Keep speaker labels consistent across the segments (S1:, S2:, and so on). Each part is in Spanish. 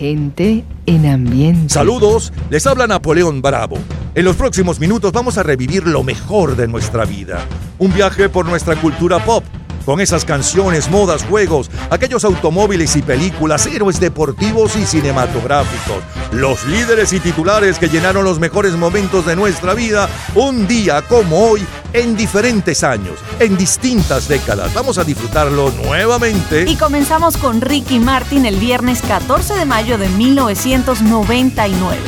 S1: Gente en ambiente.
S2: Saludos, les habla Napoleón Bravo. En los próximos minutos vamos a revivir lo mejor de nuestra vida. Un viaje por nuestra cultura pop con esas canciones, modas, juegos, aquellos automóviles y películas, héroes deportivos y cinematográficos, los líderes y titulares que llenaron los mejores momentos de nuestra vida un día como hoy en diferentes años, en distintas décadas. Vamos a disfrutarlo nuevamente.
S3: Y comenzamos con Ricky Martin el viernes 14 de mayo de 1999.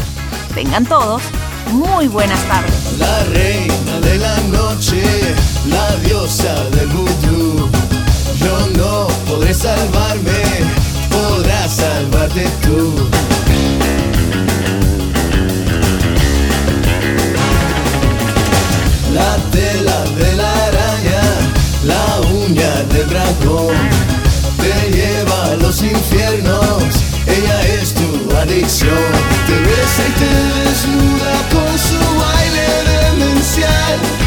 S3: Tengan todos muy buenas tardes.
S4: La reina de la noche, la diosa del vudú. Yo no podré salvarme, podrás salvarte tú. La tela de la araña, la uña del dragón, te lleva a los infiernos, ella es tu adicción. Te besa y te desnuda
S2: life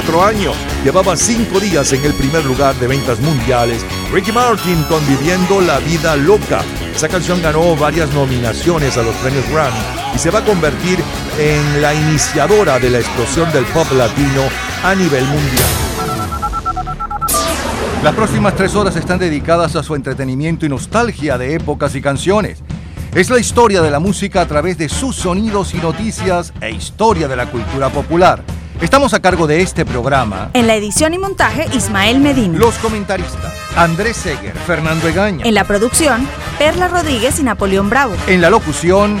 S2: 24 años, llevaba 5 días en el primer lugar de ventas mundiales, Ricky Martin conviviendo la vida loca. Esa canción ganó varias nominaciones a los premios Grammy y se va a convertir en la iniciadora de la explosión del pop latino a nivel mundial.
S5: Las próximas tres horas están dedicadas a su entretenimiento y nostalgia de épocas y canciones. Es la historia de la música a través de sus sonidos y noticias e historia de la cultura popular.
S6: Estamos a cargo de este programa.
S3: En la edición y montaje, Ismael Medina.
S6: Los comentaristas, Andrés Seger, Fernando Egaña.
S3: En la producción, Perla Rodríguez y Napoleón Bravo.
S6: En la locución,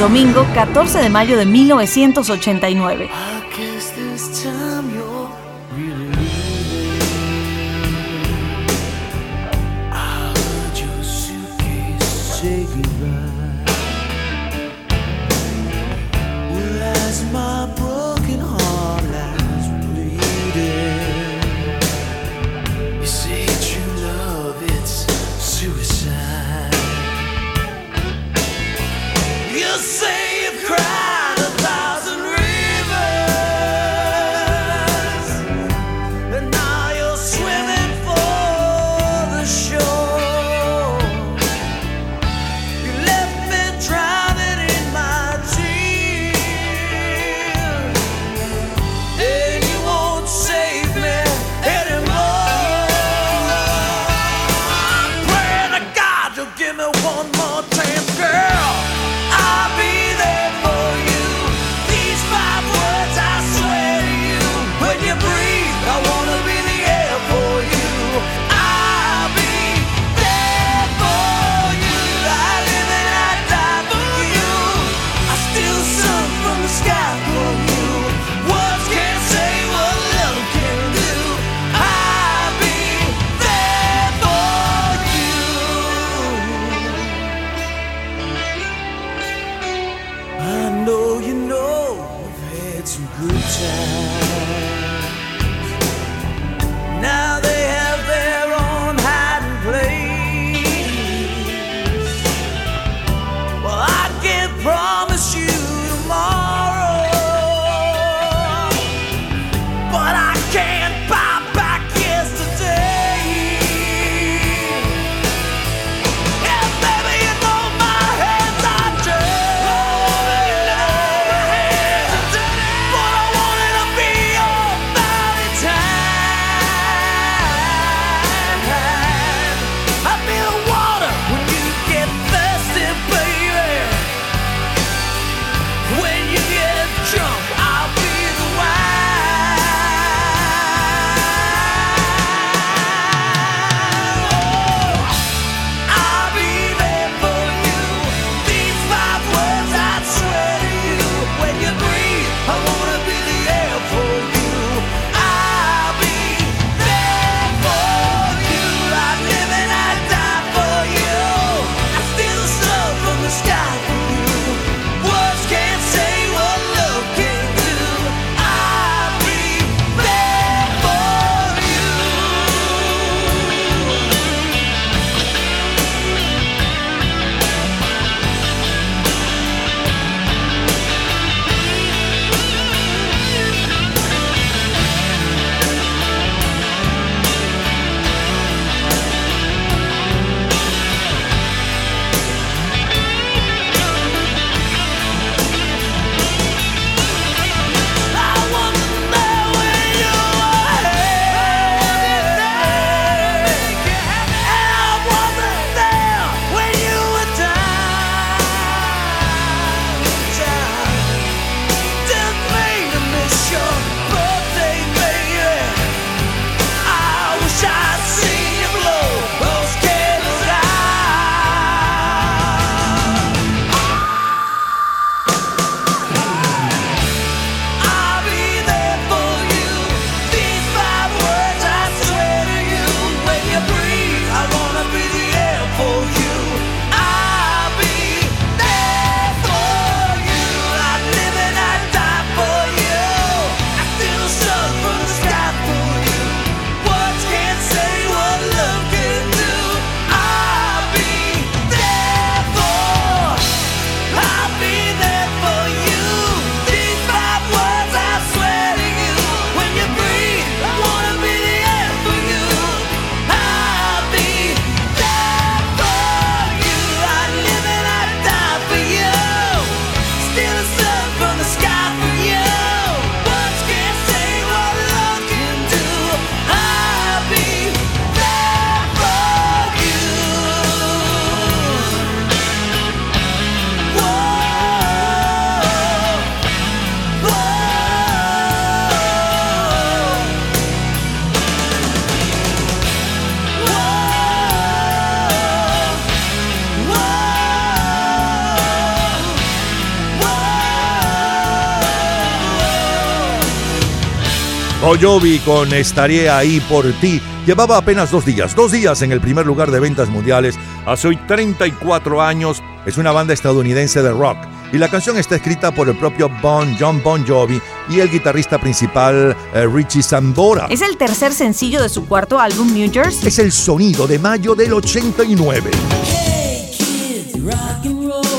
S3: Domingo 14 de mayo de 1989.
S5: Jovi con Estaré ahí por ti llevaba apenas dos días, dos días en el primer lugar de ventas mundiales. Hace hoy 34 años es una banda estadounidense de rock y la canción está escrita por el propio Bon John Bon Jovi y el guitarrista principal eh, Richie Sambora.
S3: Es el tercer sencillo de su cuarto álbum New Jersey.
S5: Es el sonido de mayo del 89.
S3: aquella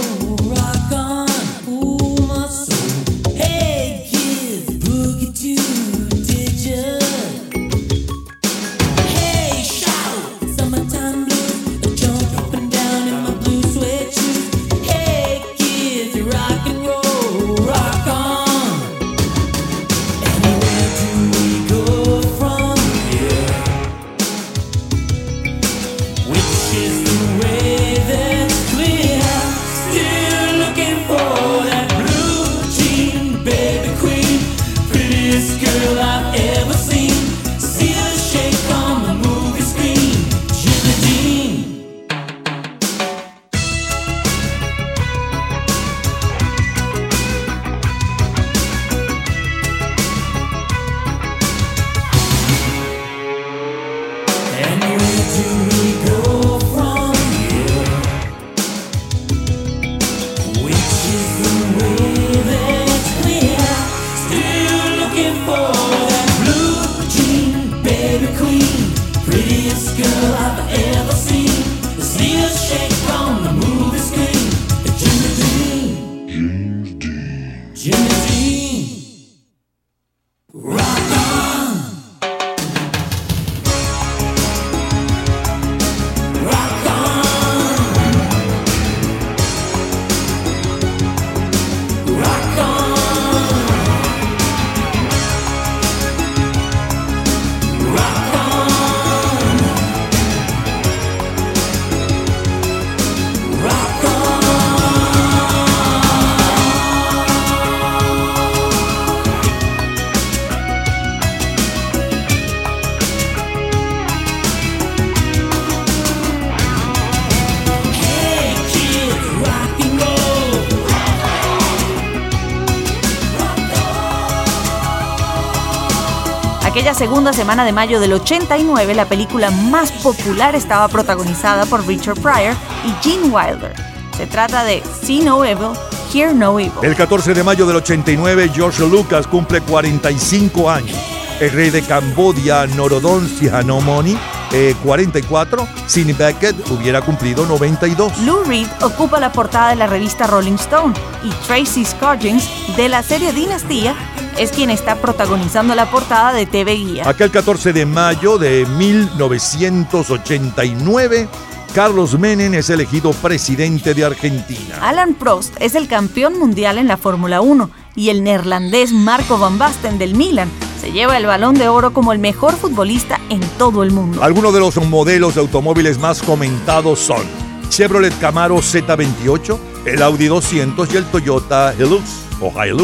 S3: segunda semana de mayo del 89, la película más popular estaba protagonizada por Richard Pryor y Gene Wilder. Se trata de See No Evil, Hear No Evil.
S5: El 14 de mayo del 89, George Lucas cumple 45 años. El rey de Cambodia, Norodom Sihanoukvene, eh, 44, Sidney Beckett hubiera cumplido 92.
S3: Lou Reed ocupa la portada de la revista Rolling Stone y Tracy Scoggins de la serie Dinastía es quien está protagonizando la portada de TV Guía.
S5: Aquel 14 de mayo de 1989, Carlos Menem es elegido presidente de Argentina.
S3: Alan Prost es el campeón mundial en la Fórmula 1 y el neerlandés Marco van Basten del Milan se lleva el balón de oro como el mejor futbolista en todo el mundo.
S5: Algunos de los modelos de automóviles más comentados son Chevrolet Camaro Z28, el Audi 200 y el Toyota Hilux.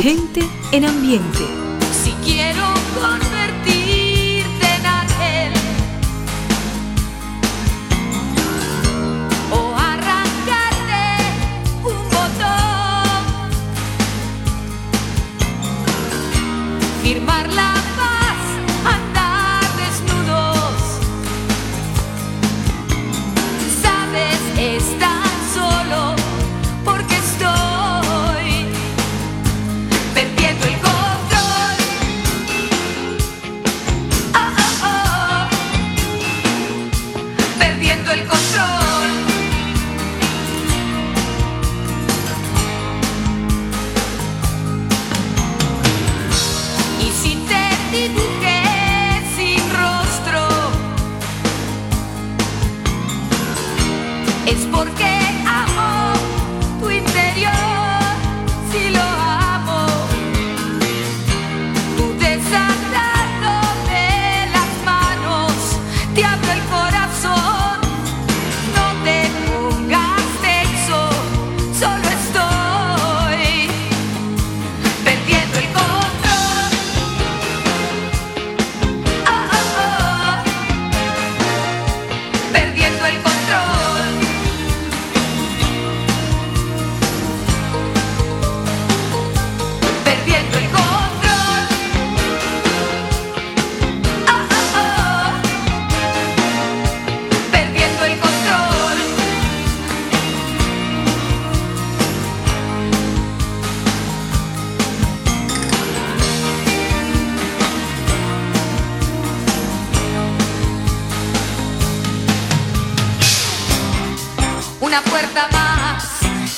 S7: Gente en ambiente.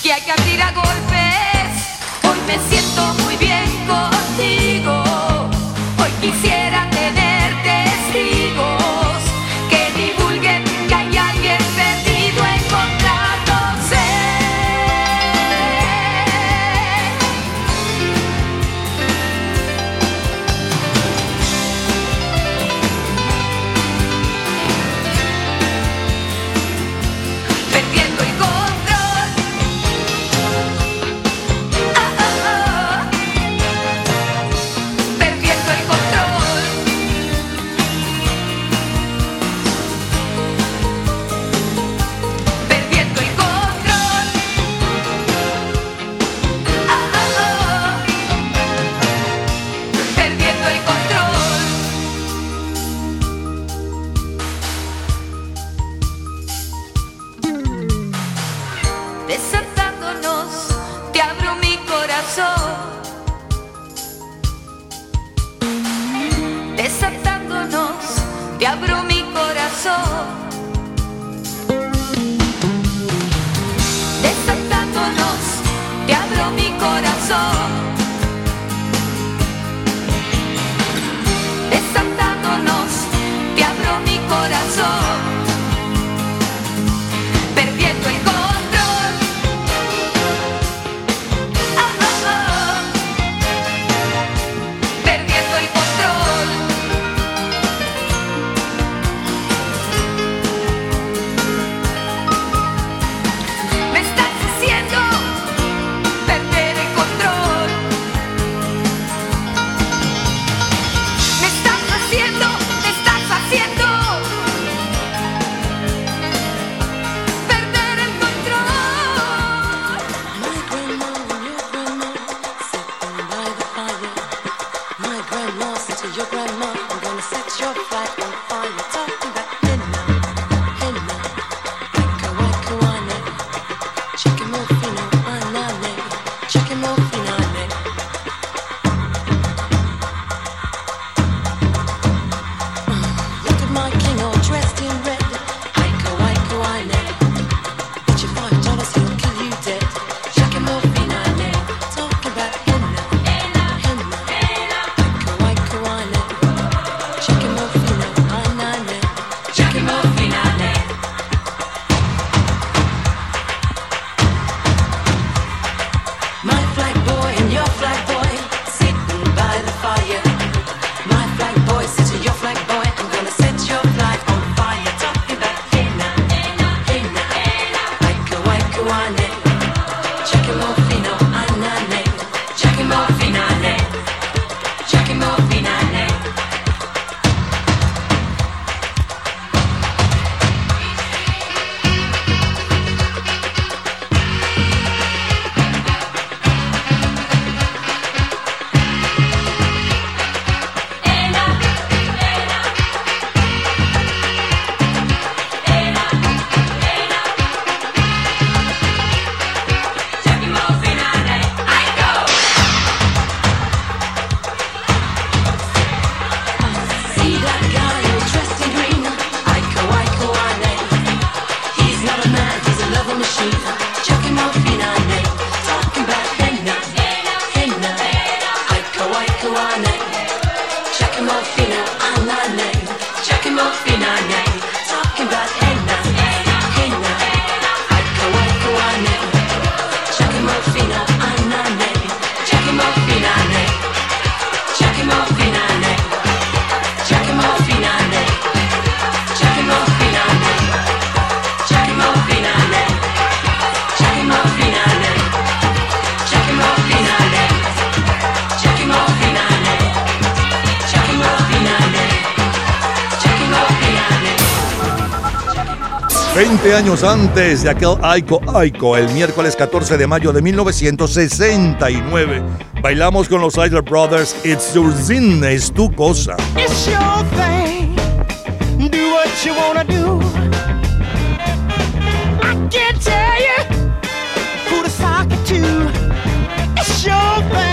S8: que hay que abrir a golpes. Hoy me siento muy bien.
S5: años antes de aquel Aiko Aiko, el miércoles 14 de mayo de 1969. Bailamos con los Isler Brothers, It's Your Zin, es tu cosa.
S9: It's your thing, do what you wanna do. I can't tell you who to sock it to. It's your thing.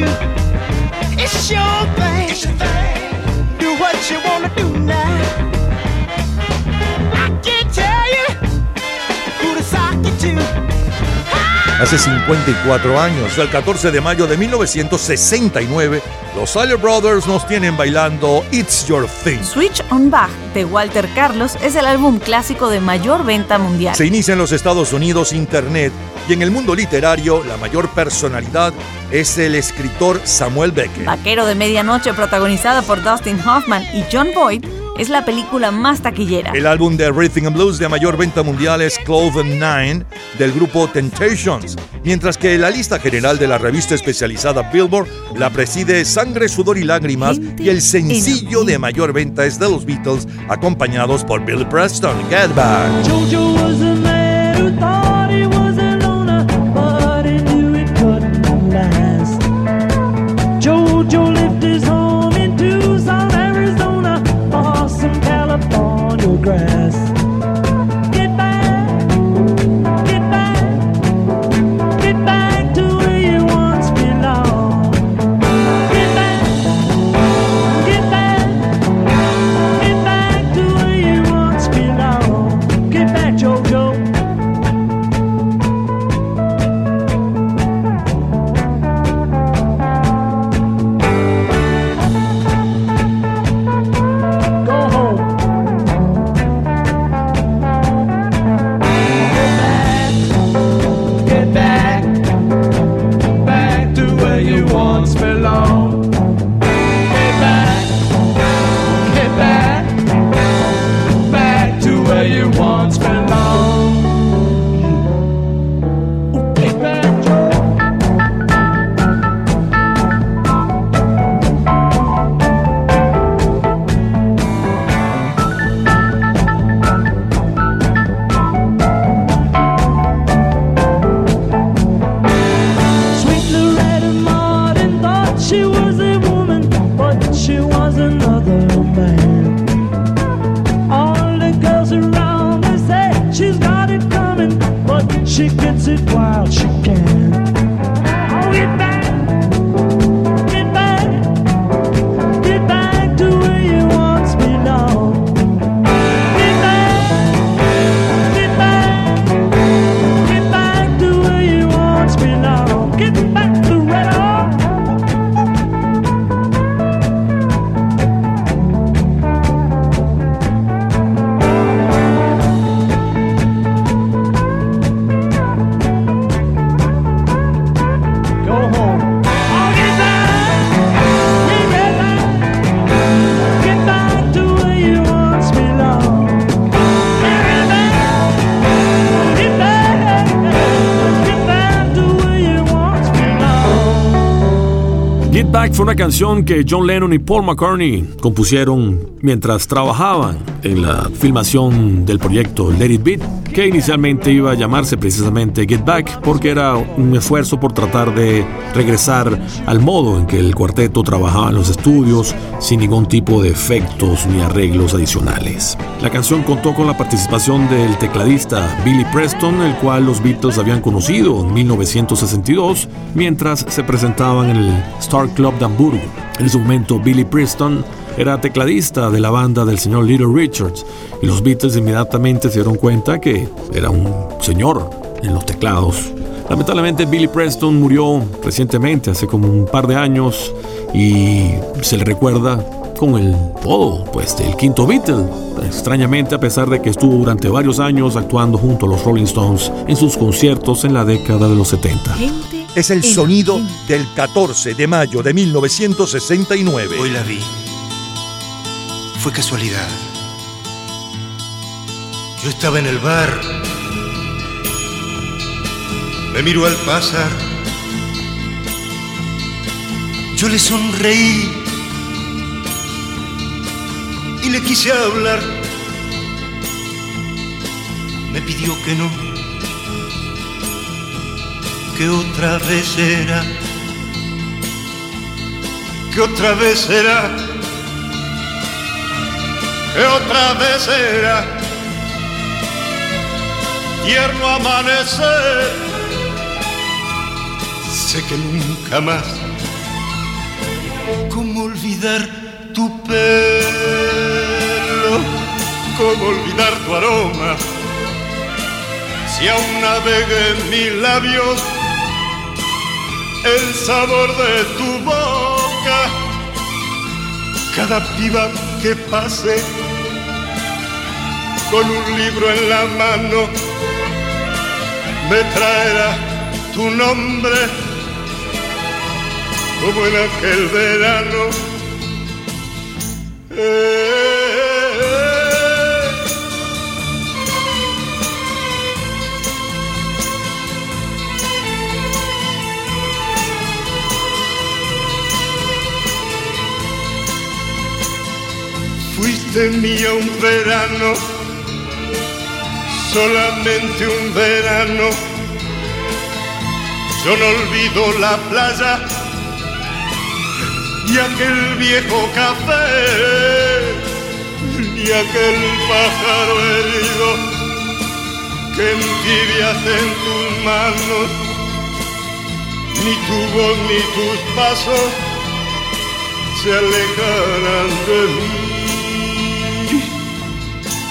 S9: To. It's your thing. It's your thing. Do what you wanna do now. I can't tell you who to sock it to.
S10: Hace 54 años, el 14 de mayo de 1969, los Sawyer Brothers nos tienen bailando It's Your Thing.
S3: Switch on Back de Walter Carlos es el álbum clásico de mayor venta mundial.
S10: Se inicia en los Estados Unidos Internet y en el mundo literario la mayor personalidad es el escritor Samuel Beckett.
S3: Vaquero de Medianoche, protagonizada por Dustin Hoffman y John Boyd, es la película más taquillera.
S10: El álbum de Rhythm and Blues de mayor venta mundial es Cloven Nine del grupo Temptations, mientras que la lista general de la revista especializada Billboard la preside Sangre, Sudor y Lágrimas y el sencillo de mayor venta es de los Beatles acompañados por Billy Preston, Get Back.
S11: Canción que John Lennon y Paul McCartney compusieron mientras trabajaban en la filmación del proyecto Let It Beat, que inicialmente iba a llamarse precisamente Get Back porque era un esfuerzo por tratar de regresar al modo en que el cuarteto trabajaba en los estudios sin ningún tipo de efectos ni arreglos adicionales. La canción contó con la participación del tecladista Billy Preston, el cual los Beatles habían conocido en 1962 mientras se presentaban en el Star Club de Hamburgo. En ese momento Billy Preston era tecladista de la banda del señor Little Richards y los Beatles inmediatamente se dieron cuenta que era un señor en los teclados. Lamentablemente Billy Preston murió recientemente, hace como un par de años, y se le recuerda con el todo, pues, del quinto Beatle. Extrañamente, a pesar de que estuvo durante varios años actuando junto a los Rolling Stones en sus conciertos en la década de los 70.
S10: Es el sonido del 14 de mayo de 1969.
S12: Hoy la vi. Fue casualidad. Yo estaba en el bar. Me miró al pasar. Yo le sonreí y le quise hablar. Me pidió que no, que otra vez era, que otra vez era, que otra vez era. Tierno amanecer, sé que nunca más. ¿Cómo olvidar tu pelo? ¿Cómo olvidar tu aroma? Si aún navega en mis labios el sabor de tu boca, cada piba que pase con un libro en la mano me traerá tu nombre como en aquel verano. Eh, Fuiste mía un verano, solamente un verano. Yo no olvido la playa y aquel viejo café, y aquel pájaro herido que entibias en tus manos, ni tu voz ni tus pasos se alejarán de mí.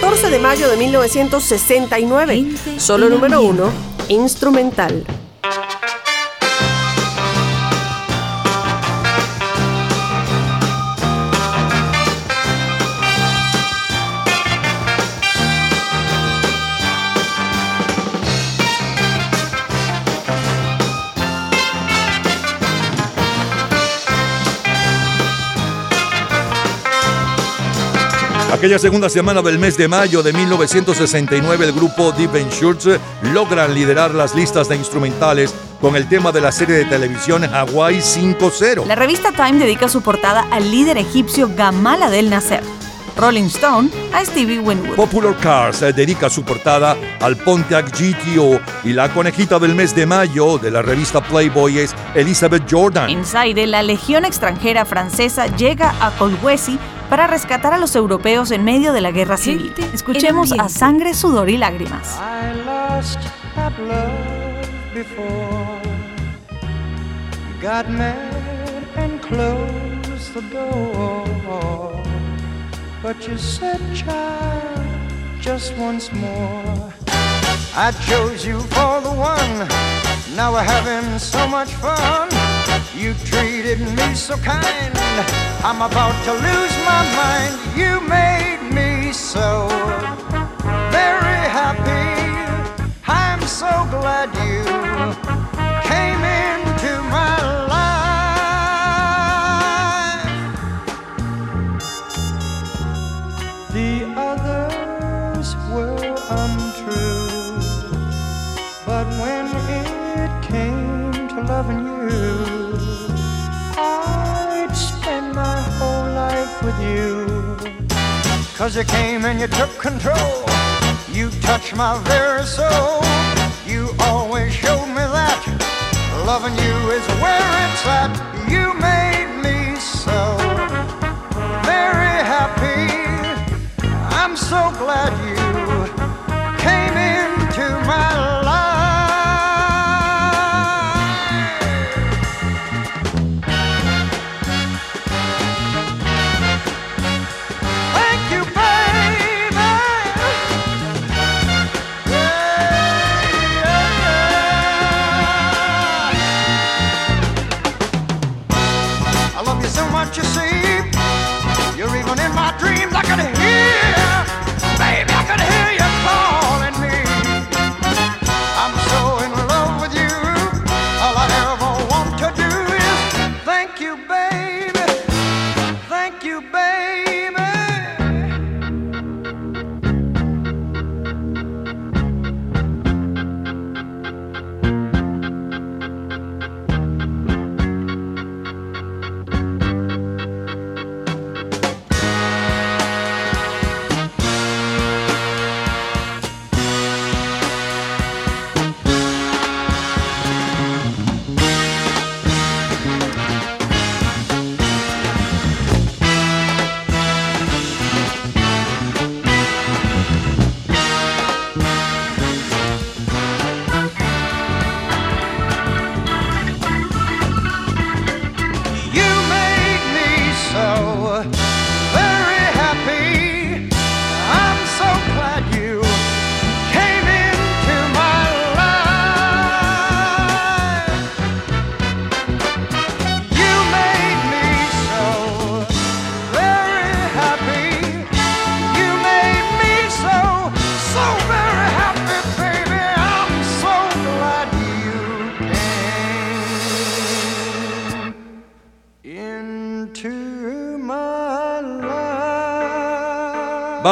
S13: 14 de mayo de 1969, solo número uno, instrumental.
S5: Aquella segunda semana del mes de mayo de 1969, el grupo Deep Shirts logran liderar las listas de instrumentales con el tema de la serie de televisión Hawaii 5-0.
S3: La revista Time dedica su portada al líder egipcio Gamal Abdel Nasser. Rolling Stone a Stevie Winwood.
S5: Popular Cars eh, dedica su portada al Pontiac GTO y la conejita del mes de mayo de la revista Playboy es Elizabeth Jordan.
S3: En Zaire, la legión extranjera francesa llega a Colhuesi para rescatar a los europeos en medio de la guerra civil. Escuchemos a Sangre, Sudor y Lágrimas.
S14: I lost that love before. Got mad and closed the door. But you said, child, just once more. I chose you for the one. Now we're having so much fun. You treated me so kind. I'm about to lose my mind. You made me so very happy. I'm so glad you you. Cause you came and you took control. You touched my very soul. You always showed me that loving you is where it's at. You made me so very happy. I'm so glad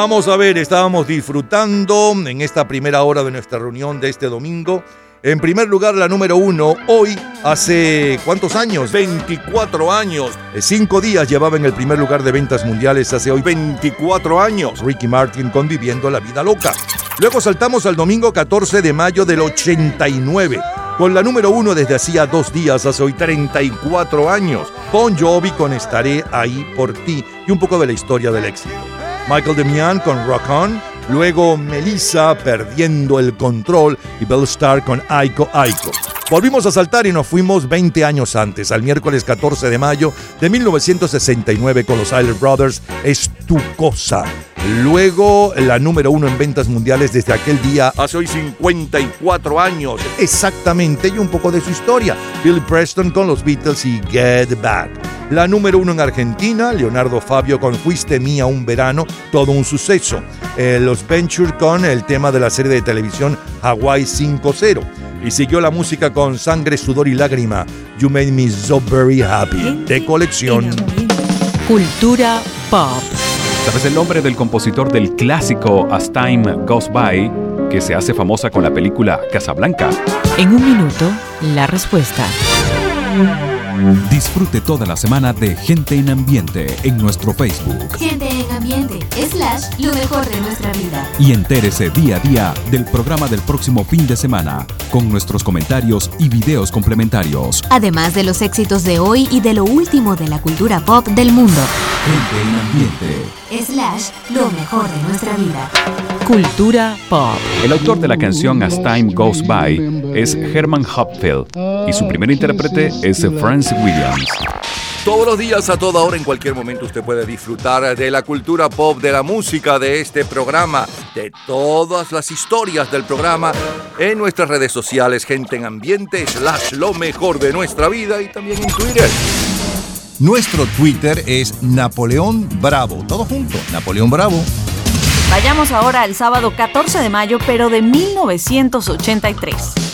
S5: Vamos a ver, estábamos disfrutando en esta primera hora de nuestra reunión de este domingo. En primer lugar, la número uno, hoy, hace ¿cuántos años? 24 años. Eh, Cinco días llevaba en el primer lugar de ventas mundiales hace hoy 24 años. Ricky Martin conviviendo la vida loca. Luego saltamos al domingo 14 de mayo del 89. Con la número uno desde hacía dos días, hace hoy 34 años. Bon Jovi con Estaré ahí por ti y un poco de la historia del éxito. Michael Demian con Rock On, luego Melissa perdiendo el control y Bell Star con Aiko Aiko. Volvimos a saltar y nos fuimos 20 años antes, al miércoles 14 de mayo de 1969 con los Isler Brothers, Es tu cosa. Luego la número uno en ventas mundiales desde aquel día, hace hoy 54 años, exactamente, y un poco de su historia. Bill Preston con los Beatles y Get Back. La número uno en Argentina, Leonardo Fabio con Fuiste Mía un verano, todo un suceso. Eh, los Venture con el tema de la serie de televisión Hawaii 5-0. Y siguió la música con Sangre, Sudor y Lágrima, You Made Me So Very Happy, de colección.
S15: Cultura pop.
S16: ¿Sabes el nombre del compositor del clásico As Time Goes By, que se hace famosa con la película Casablanca?
S15: En un minuto, la respuesta.
S17: Disfrute toda la semana de Gente en Ambiente en nuestro Facebook
S18: Gente en ambiente, slash, lo mejor de nuestra vida.
S17: y entérese día a día del programa del próximo fin de semana con nuestros comentarios y videos complementarios.
S18: Además de los éxitos de hoy y de lo último de la cultura pop del mundo.
S17: Gente en Ambiente.
S18: Slash, lo mejor de nuestra vida.
S15: Cultura pop.
S16: El autor de la canción As Time Goes By es Herman Hopfield y su primer intérprete es Francis Williams.
S5: Todos los días, a toda hora, en cualquier momento, usted puede disfrutar de la cultura pop, de la música, de este programa, de todas las historias del programa en nuestras redes sociales, gente en ambiente, slash lo mejor de nuestra vida y también en Twitter.
S6: Nuestro Twitter es Napoleón Bravo. Todo junto, Napoleón Bravo.
S3: Vayamos ahora al sábado 14 de mayo, pero de 1983.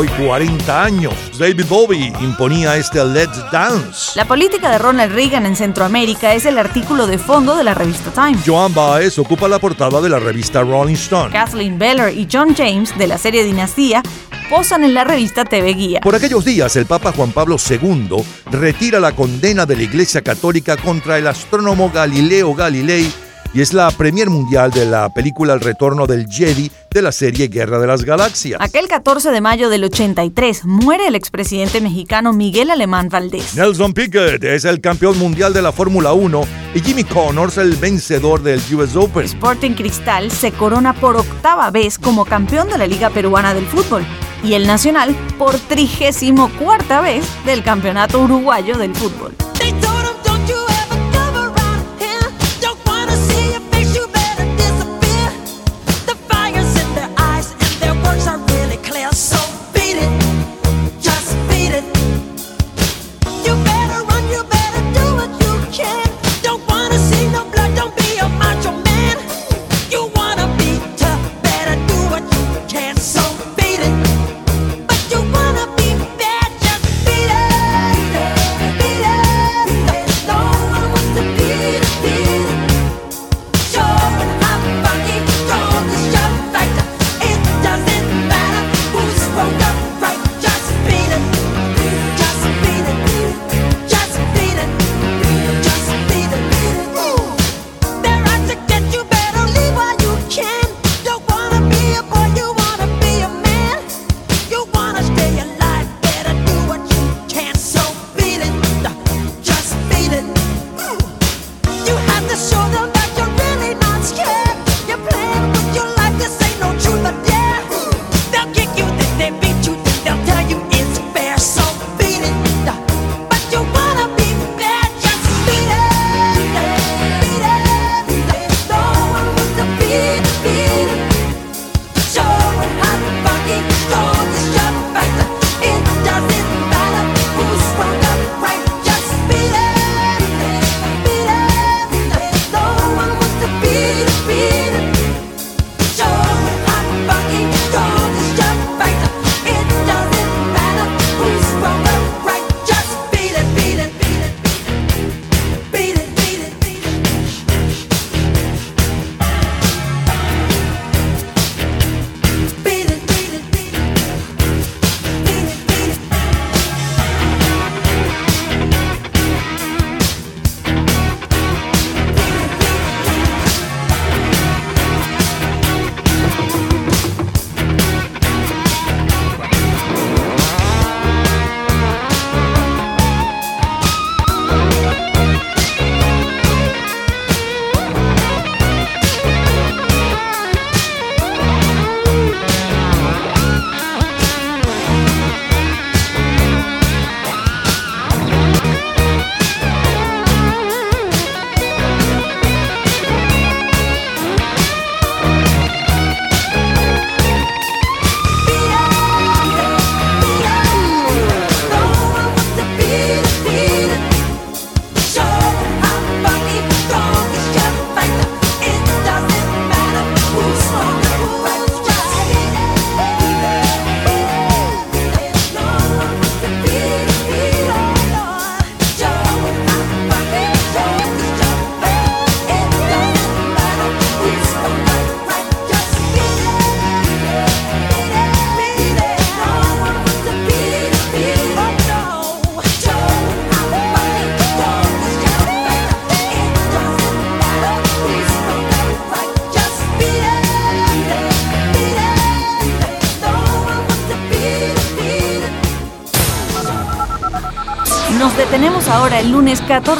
S5: Hoy 40 años. David Bowie imponía este Let's Dance.
S19: La política de Ronald Reagan en Centroamérica es el artículo de fondo de la revista Time.
S5: Joan Baez ocupa la portada de la revista Rolling Stone.
S19: Kathleen Beller y John James, de la serie Dinastía, posan en la revista TV Guía.
S5: Por aquellos días, el Papa Juan Pablo II retira la condena de la Iglesia Católica contra el astrónomo Galileo Galilei y es la premier mundial de la película El retorno del Jedi de la serie Guerra de las Galaxias.
S19: Aquel 14 de mayo del 83 muere el expresidente mexicano Miguel Alemán Valdés.
S5: Nelson Piquet es el campeón mundial de la Fórmula 1 y Jimmy Connors el vencedor del US Open.
S19: Sporting Cristal se corona por octava vez como campeón de la Liga Peruana del Fútbol y el Nacional por trigésimo cuarta vez del Campeonato Uruguayo del Fútbol.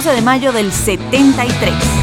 S19: 14 de mayo del 73.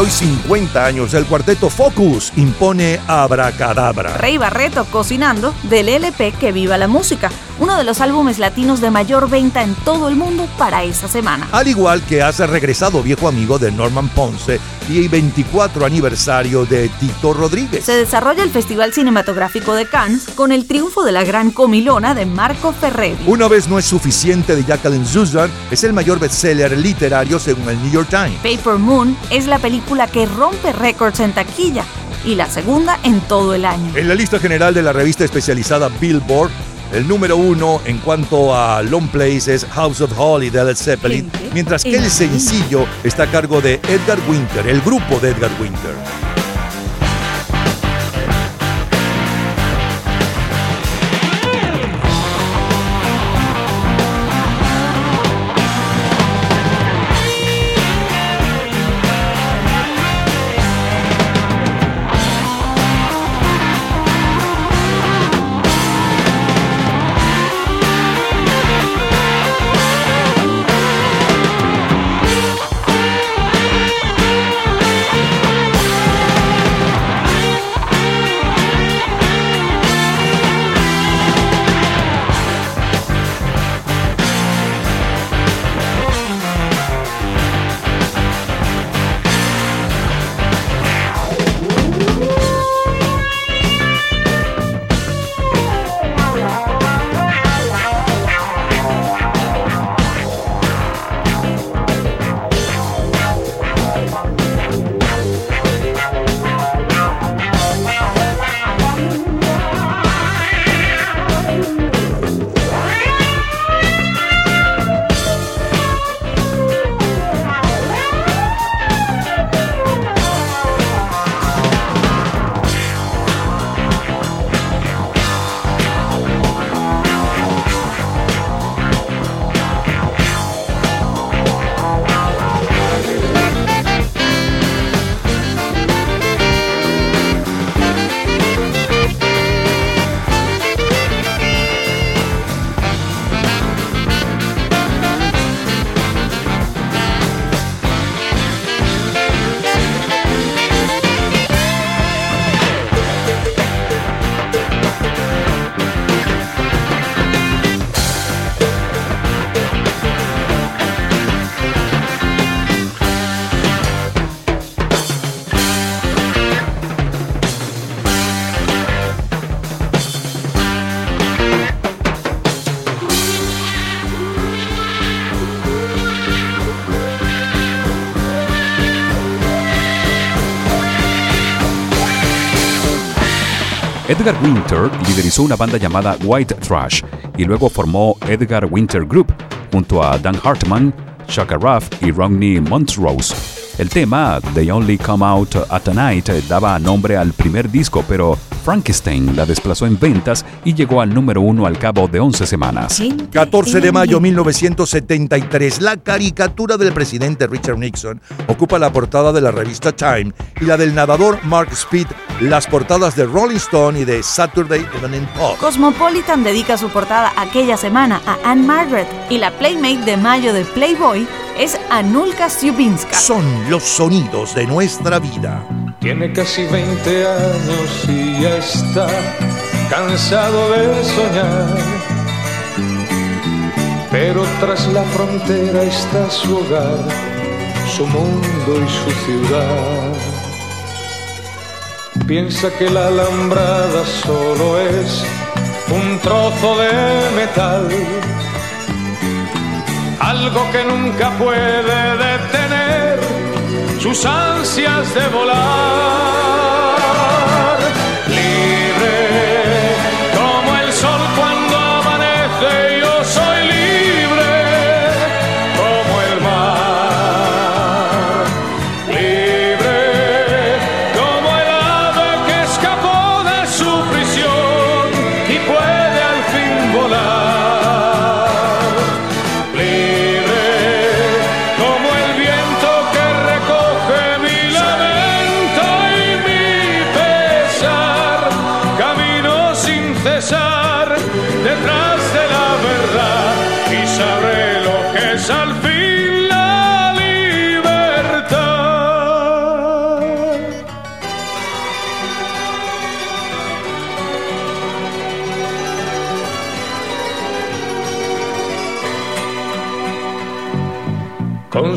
S5: Hoy 50 años, el cuarteto Focus impone Abracadabra.
S3: Rey Barreto cocinando del LP Que Viva la Música, uno de los álbumes latinos de mayor venta en todo el mundo para esa semana.
S5: Al igual que hace regresado viejo amigo de Norman Ponce y 24 aniversario de Tito Rodríguez.
S3: Se desarrolla el Festival Cinematográfico de Cannes con el triunfo de la gran comilona de Marco Ferreri.
S5: Una vez no es suficiente de Jacqueline Susan, es el mayor bestseller literario según el New York Times.
S3: Paper Moon es la película que rompe récords en taquilla y la segunda en todo el año.
S5: En la lista general de la revista especializada Billboard, el número uno en cuanto a long plays es House of Holly de Led Zeppelin, mientras que el sencillo está a cargo de Edgar Winter, el grupo de Edgar Winter.
S16: Edgar Winter liderizó una banda llamada White Trash y luego formó Edgar Winter Group junto a Dan Hartman, Shaka Ruff y Rodney Montrose. El tema They Only Come Out at Night daba nombre al primer disco, pero Frankenstein la desplazó en ventas y llegó al número uno al cabo de 11 semanas.
S5: 14 de mayo 1973, la caricatura del presidente Richard Nixon ocupa la portada de la revista Time y la del nadador Mark Speed, las portadas de Rolling Stone y de Saturday Evening Post.
S3: Cosmopolitan dedica su portada aquella semana a Anne Margaret y la Playmate de mayo de Playboy es Anulka Siubinska.
S5: Son los sonidos de nuestra vida.
S20: Tiene casi 20 años y ya está cansado de soñar. Pero tras la frontera está su hogar, su mundo y su ciudad. Piensa que la alambrada solo es un trozo de metal, algo que nunca puede detener sus ansias de volar.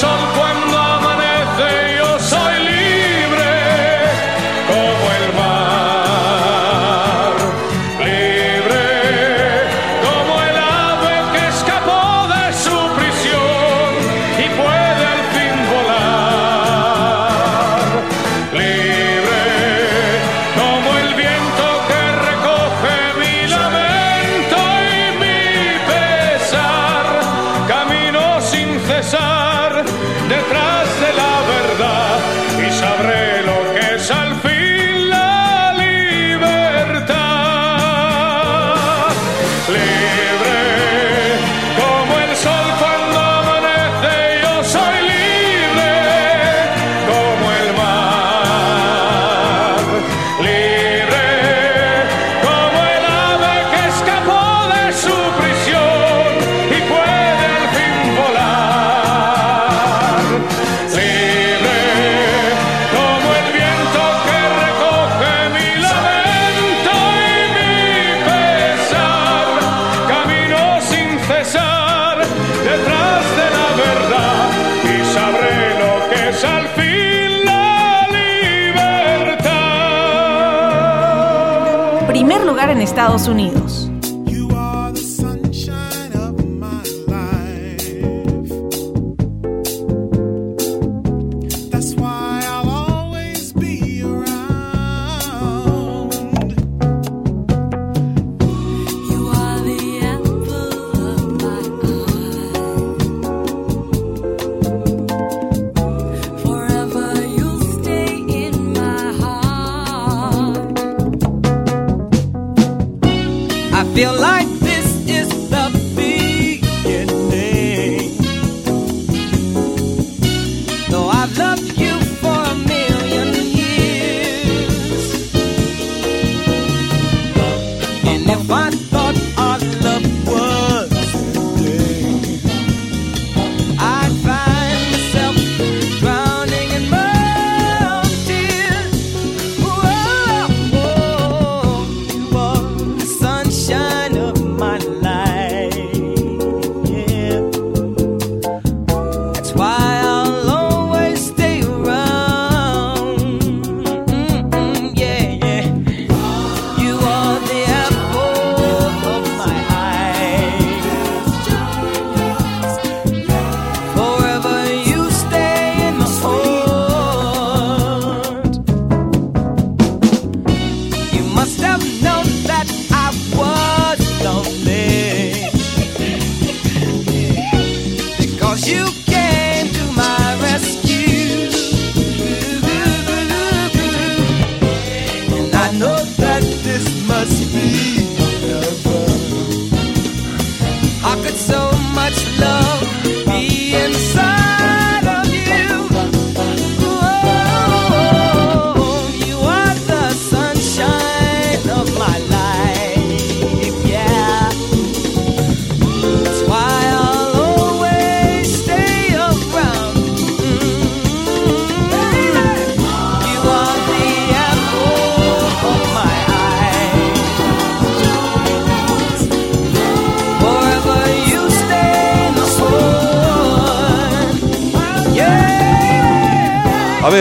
S20: Como
S3: Unidos.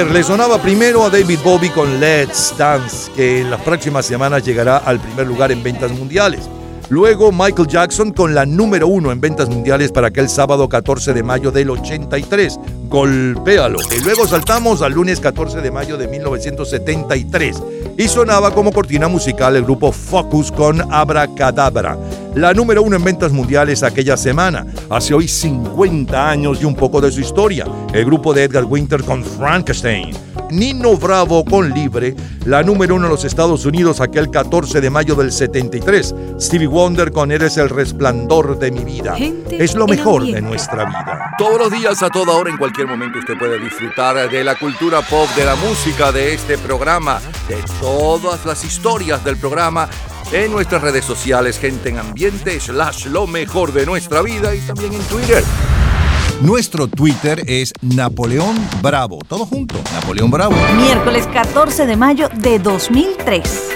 S5: Ver, le sonaba primero a David Bowie con Let's Dance, que en las próximas semanas llegará al primer lugar en ventas mundiales. Luego Michael Jackson con la número uno en ventas mundiales para aquel sábado 14 de mayo del 83, Golpéalo. Y luego saltamos al lunes 14 de mayo de 1973 y sonaba como cortina musical el grupo Focus con Abracadabra. La número uno en ventas mundiales aquella semana, hace hoy 50 años y un poco de su historia, el grupo de Edgar Winter con Frankenstein. Nino Bravo con Libre, la número uno en los Estados Unidos aquel 14 de mayo del 73. Stevie Wonder con Eres el resplandor de mi vida. Es lo mejor de nuestra vida.
S21: Todos los días, a toda hora, en cualquier momento, usted puede disfrutar de la cultura pop, de la música, de este programa, de todas las historias del programa en nuestras redes sociales, gente en ambiente, slash lo mejor de nuestra vida y también en Twitter.
S22: Nuestro Twitter es Napoleón Bravo. Todo junto, Napoleón Bravo.
S23: Miércoles 14 de mayo de 2003.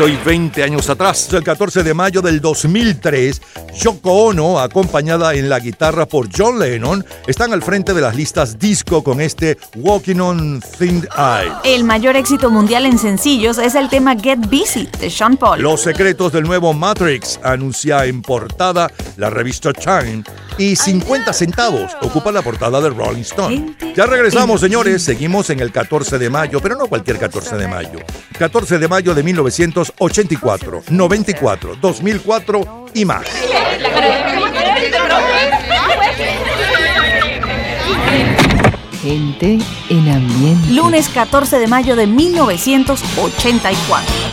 S5: Hoy 20 años atrás, el 14 de mayo del 2003, Yoko Ono, acompañada en la guitarra por John Lennon, están al frente de las listas disco con este Walking on Thin Ice.
S23: El mayor éxito mundial en sencillos es el tema Get Busy de Sean Paul.
S5: Los secretos del nuevo Matrix anuncia en portada la revista Time y 50 centavos ocupa la portada de Rolling Stone. Ya regresamos, señores. Seguimos en el 14 de mayo, pero no cualquier 14 de mayo. 14 de mayo de 1984, 94, 2004 y más.
S1: Gente en ambiente.
S23: Lunes 14 de mayo de 1984.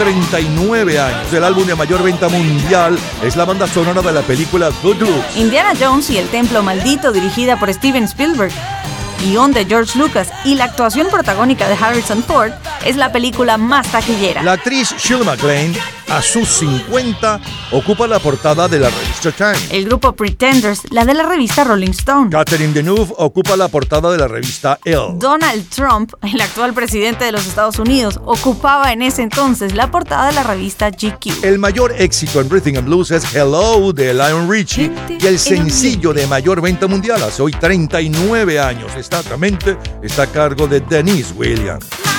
S23: 39 años. El álbum de mayor venta mundial es la banda sonora de la película Voodoo.
S3: Indiana Jones y el Templo Maldito, dirigida por Steven Spielberg guion de George Lucas y la actuación protagónica de Harrison Ford, es la película más taquillera.
S23: La actriz Shirley MacLaine, a sus 50, ocupa la portada de la revista
S3: el grupo Pretenders, la de la revista Rolling Stone.
S23: Catherine Deneuve ocupa la portada de la revista Elle.
S3: Donald Trump, el actual presidente de los Estados Unidos, ocupaba en ese entonces la portada de la revista GQ.
S23: El mayor éxito en Rhythm and Blues es Hello de Lion Richie y el sencillo de mayor venta mundial hace hoy 39 años exactamente está a cargo de Denise Williams.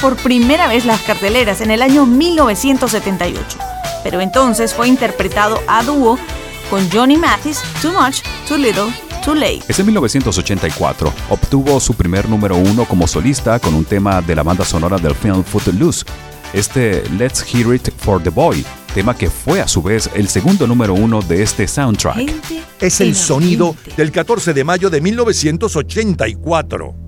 S3: por primera vez las carteleras en el año 1978, pero entonces fue interpretado a dúo con Johnny Mathis, Too Much, Too Little, Too Late.
S16: Es en 1984. Obtuvo su primer número uno como solista con un tema de la banda sonora del film Footloose, este Let's Hear It for the Boy, tema que fue a su vez el segundo número uno de este soundtrack.
S5: Es el sonido del 14 de mayo de 1984.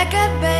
S24: like a
S25: baby.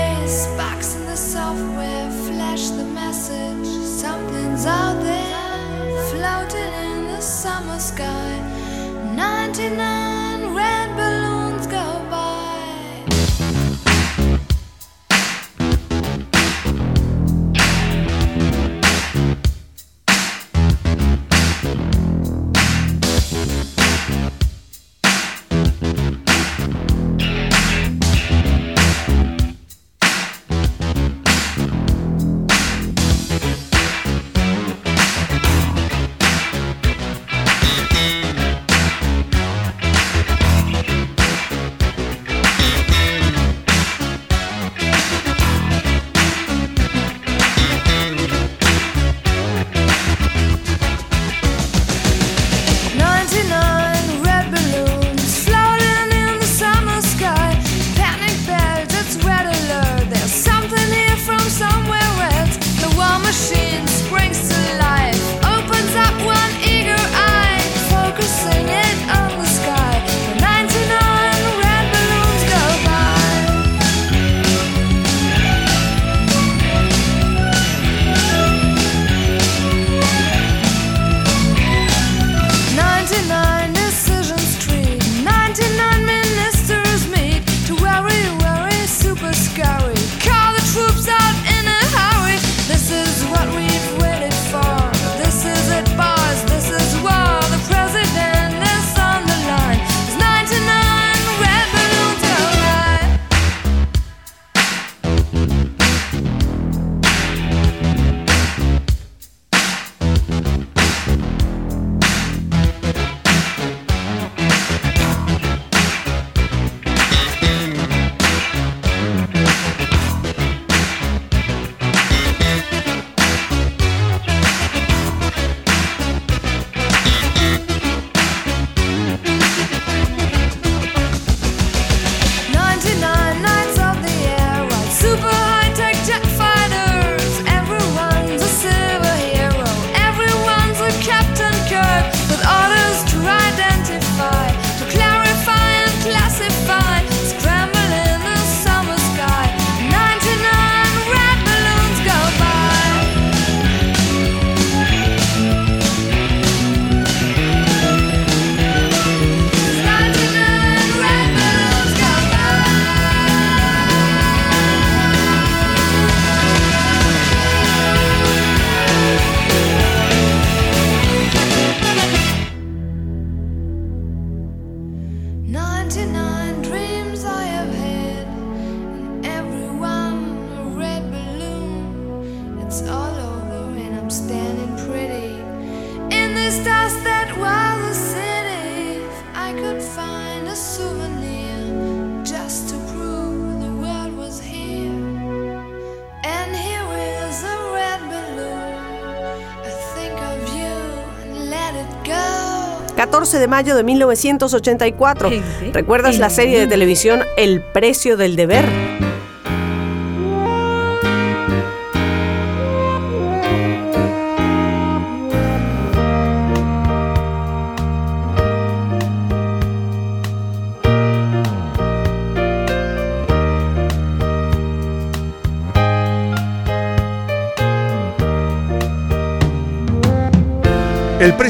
S25: de mayo de 1984. ¿Recuerdas la serie de televisión El precio del deber?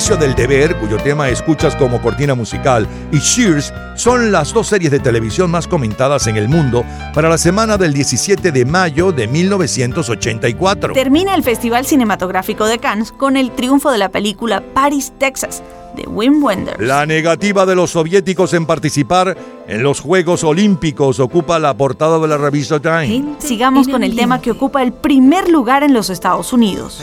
S5: Precio del deber, cuyo tema escuchas como cortina musical, y Cheers son las dos series de televisión más comentadas en el mundo para la semana del 17 de mayo de 1984.
S3: Termina el Festival Cinematográfico de Cannes con el triunfo de la película Paris, Texas, de Wim Wenders.
S5: La negativa de los soviéticos en participar en los Juegos Olímpicos ocupa la portada de la revista Time.
S3: Sigamos con el tema que ocupa el primer lugar en los Estados Unidos.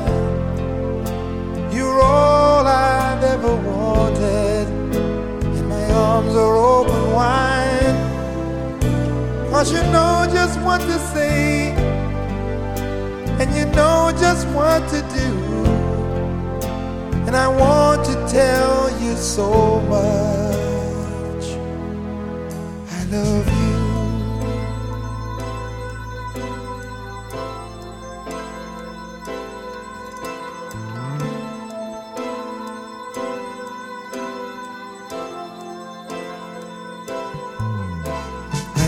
S2: You're all I've ever wanted. And my arms are open wide. Cause you know just what to say. And you know just what to do. And I want to tell you so much. I love you.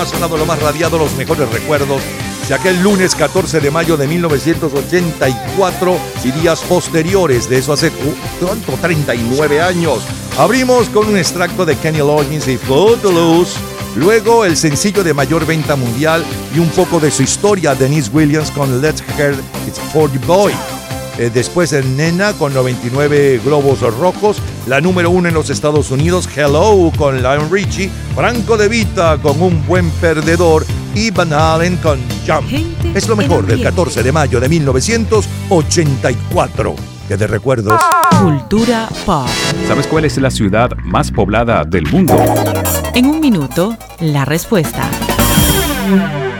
S26: Más
S5: sonado, lo más radiado, los mejores recuerdos de aquel lunes 14 de mayo de 1984 y días posteriores de eso hace ¿cuánto? 39 años. Abrimos con un extracto de Kenny Loggins y Footloose. Luego el sencillo de mayor venta mundial y un poco de su historia, Denise Williams con Let's Hear It's For You Boy. Eh, después el Nena con 99 globos rojos. La número uno en los Estados Unidos, Hello con Lion Richie. Franco De Vita con Un Buen Perdedor. Y Van Halen con Jump. Es lo mejor del 14 de mayo de 1984. Que de recuerdos.
S15: Cultura pop.
S27: ¿Sabes cuál es la ciudad más poblada del mundo?
S15: En un minuto, la respuesta.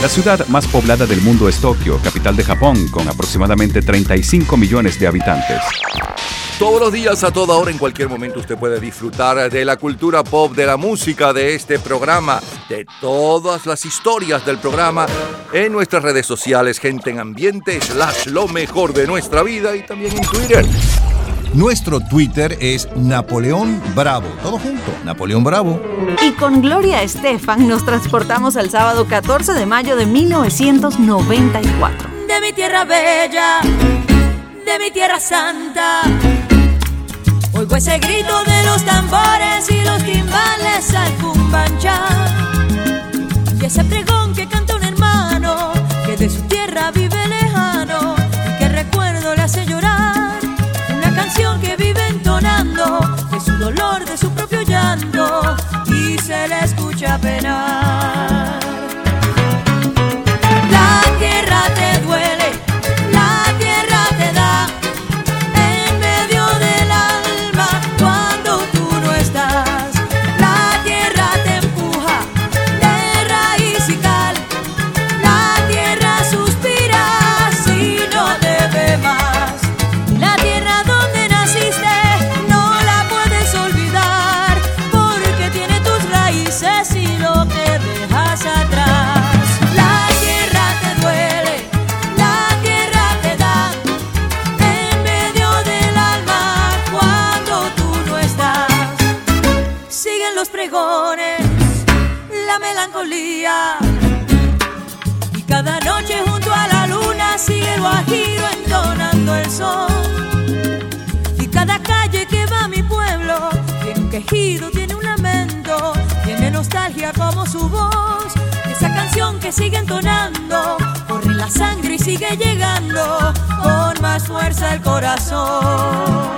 S27: La ciudad más poblada del mundo es Tokio, capital de Japón, con aproximadamente 35 millones de habitantes.
S28: Todos los días, a toda hora, en cualquier momento, usted puede disfrutar de la cultura pop, de la música, de este programa, de todas las historias del programa en nuestras redes sociales, gente en ambiente, slash lo mejor de nuestra vida y también en Twitter.
S22: Nuestro Twitter es Napoleón Bravo. Todo junto, Napoleón Bravo.
S3: Y con Gloria Estefan nos transportamos al sábado 14 de mayo de 1994.
S29: de mi tierra bella, de mi tierra santa. Oigo ese grito de los tambores y los timbales al cumbancha. Y ese pregón que canta un hermano que de su tierra vive lejano y que recuerdo le hace llorar. Que vive entonando de su dolor, de su propio llanto y se le escucha penar. Y cada calle que va a mi pueblo tiene un quejido, tiene un lamento, tiene nostalgia como su voz. Esa canción que sigue entonando, corre la sangre y sigue llegando con más fuerza el corazón.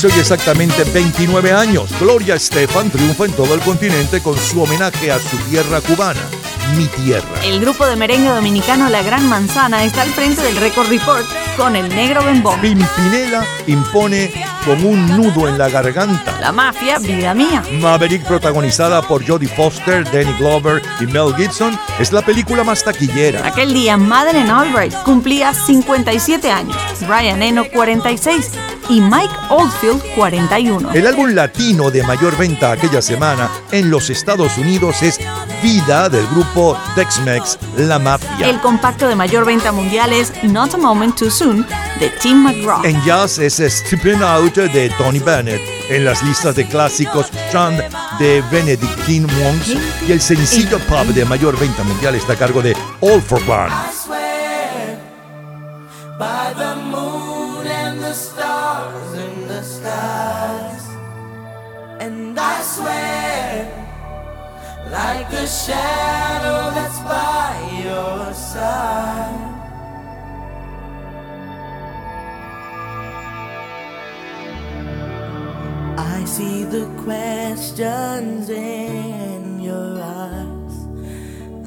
S5: Hace hoy exactamente 29 años, Gloria Estefan triunfa en todo el continente con su homenaje a su tierra cubana, Mi Tierra.
S30: El grupo de merengue dominicano La Gran Manzana está al frente del Record Report con el negro bembón.
S5: Pimpinela impone con un nudo en la garganta.
S30: La mafia, vida mía.
S5: Maverick, protagonizada por Jodie Foster, Danny Glover y Mel Gibson, es la película más taquillera.
S30: Aquel día Madeleine Albright cumplía 57 años, Brian Eno 46 y Mike Oldfield 41.
S5: El álbum latino de mayor venta aquella semana en los Estados Unidos es Vida del grupo Tex-Mex La Mafia.
S30: El compacto de mayor venta mundial es Not a Moment Too Soon de Tim McGraw.
S5: En jazz es Stepping Out de Tony Bennett. En las listas de clásicos, Strand de Benedictine Wongs. Y el sencillo pop de mayor venta mundial está a cargo de All for One.
S31: Like the shadow that's by your side. I see the questions in your eyes.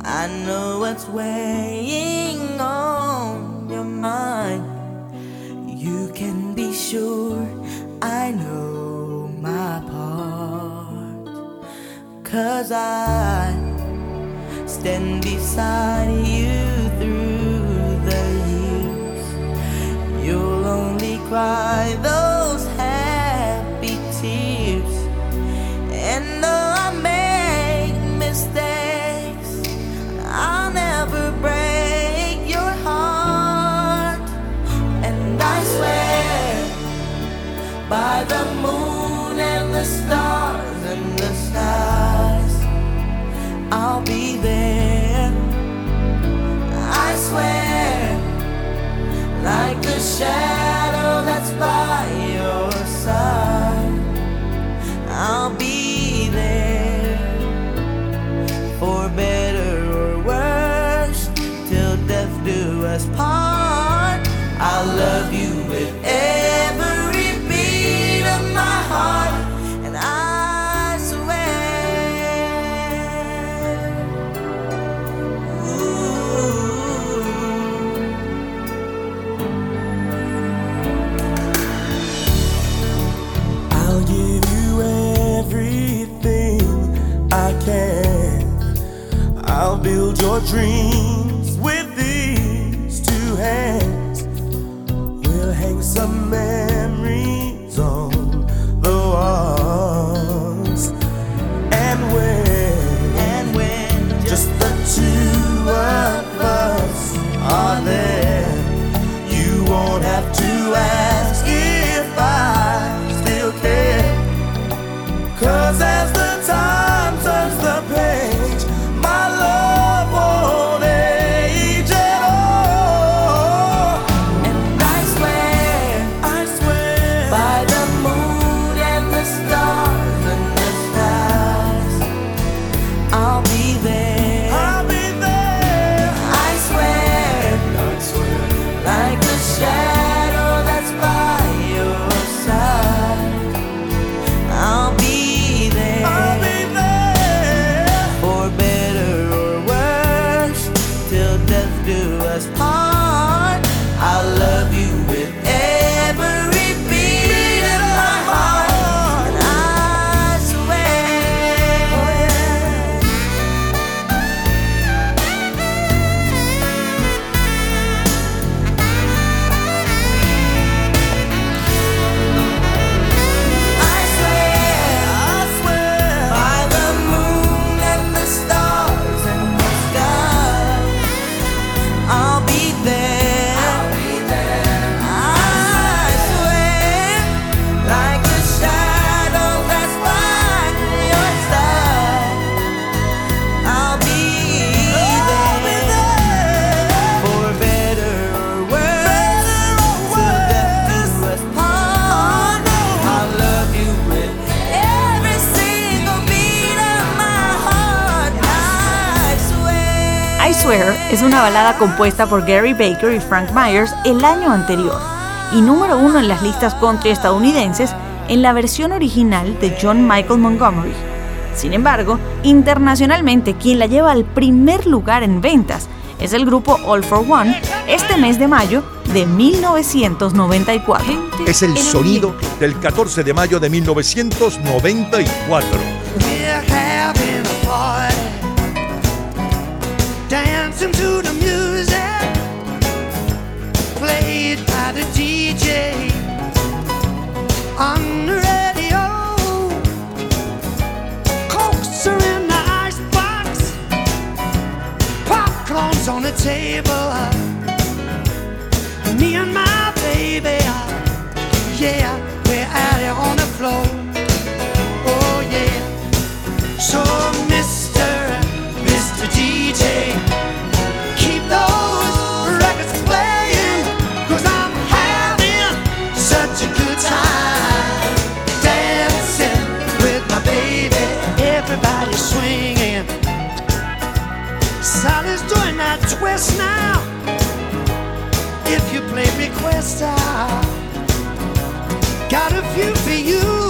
S31: I know what's weighing on your mind. You can be sure I know Cause I stand beside you through the years. You'll only cry those happy tears. And though I make mistakes, I'll never break your heart. And I swear by the moon and the stars I'll be there. I swear, like the shadow that's by your side, I'll be there
S30: dream. es una balada compuesta por Gary Baker y Frank Myers el año anterior y número uno en las listas country estadounidenses
S3: en la versión original de John Michael Montgomery. Sin embargo, internacionalmente quien la lleva al primer lugar en ventas es el grupo All for One este mes de mayo de 1994.
S5: Es el sonido del 14 de mayo de 1994
S9: day on the radio. Cokes are in the icebox, popcorn's on the table. you be you.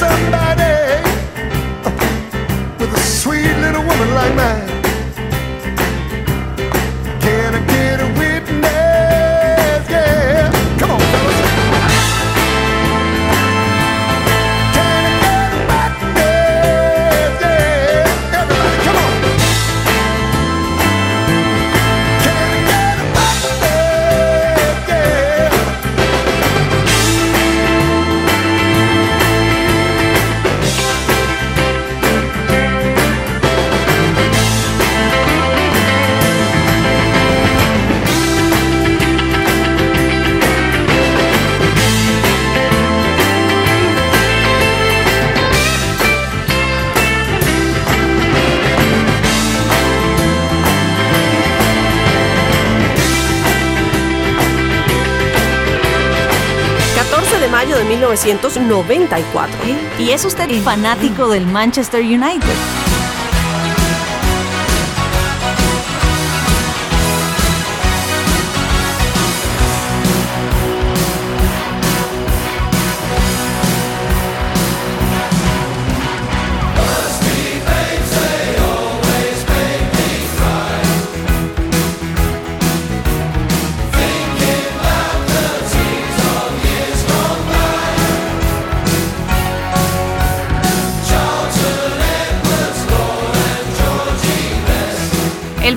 S9: somebody with a
S32: sweet little woman
S2: like mine.
S25: 1994.
S3: ¿Y es usted fanático del Manchester United?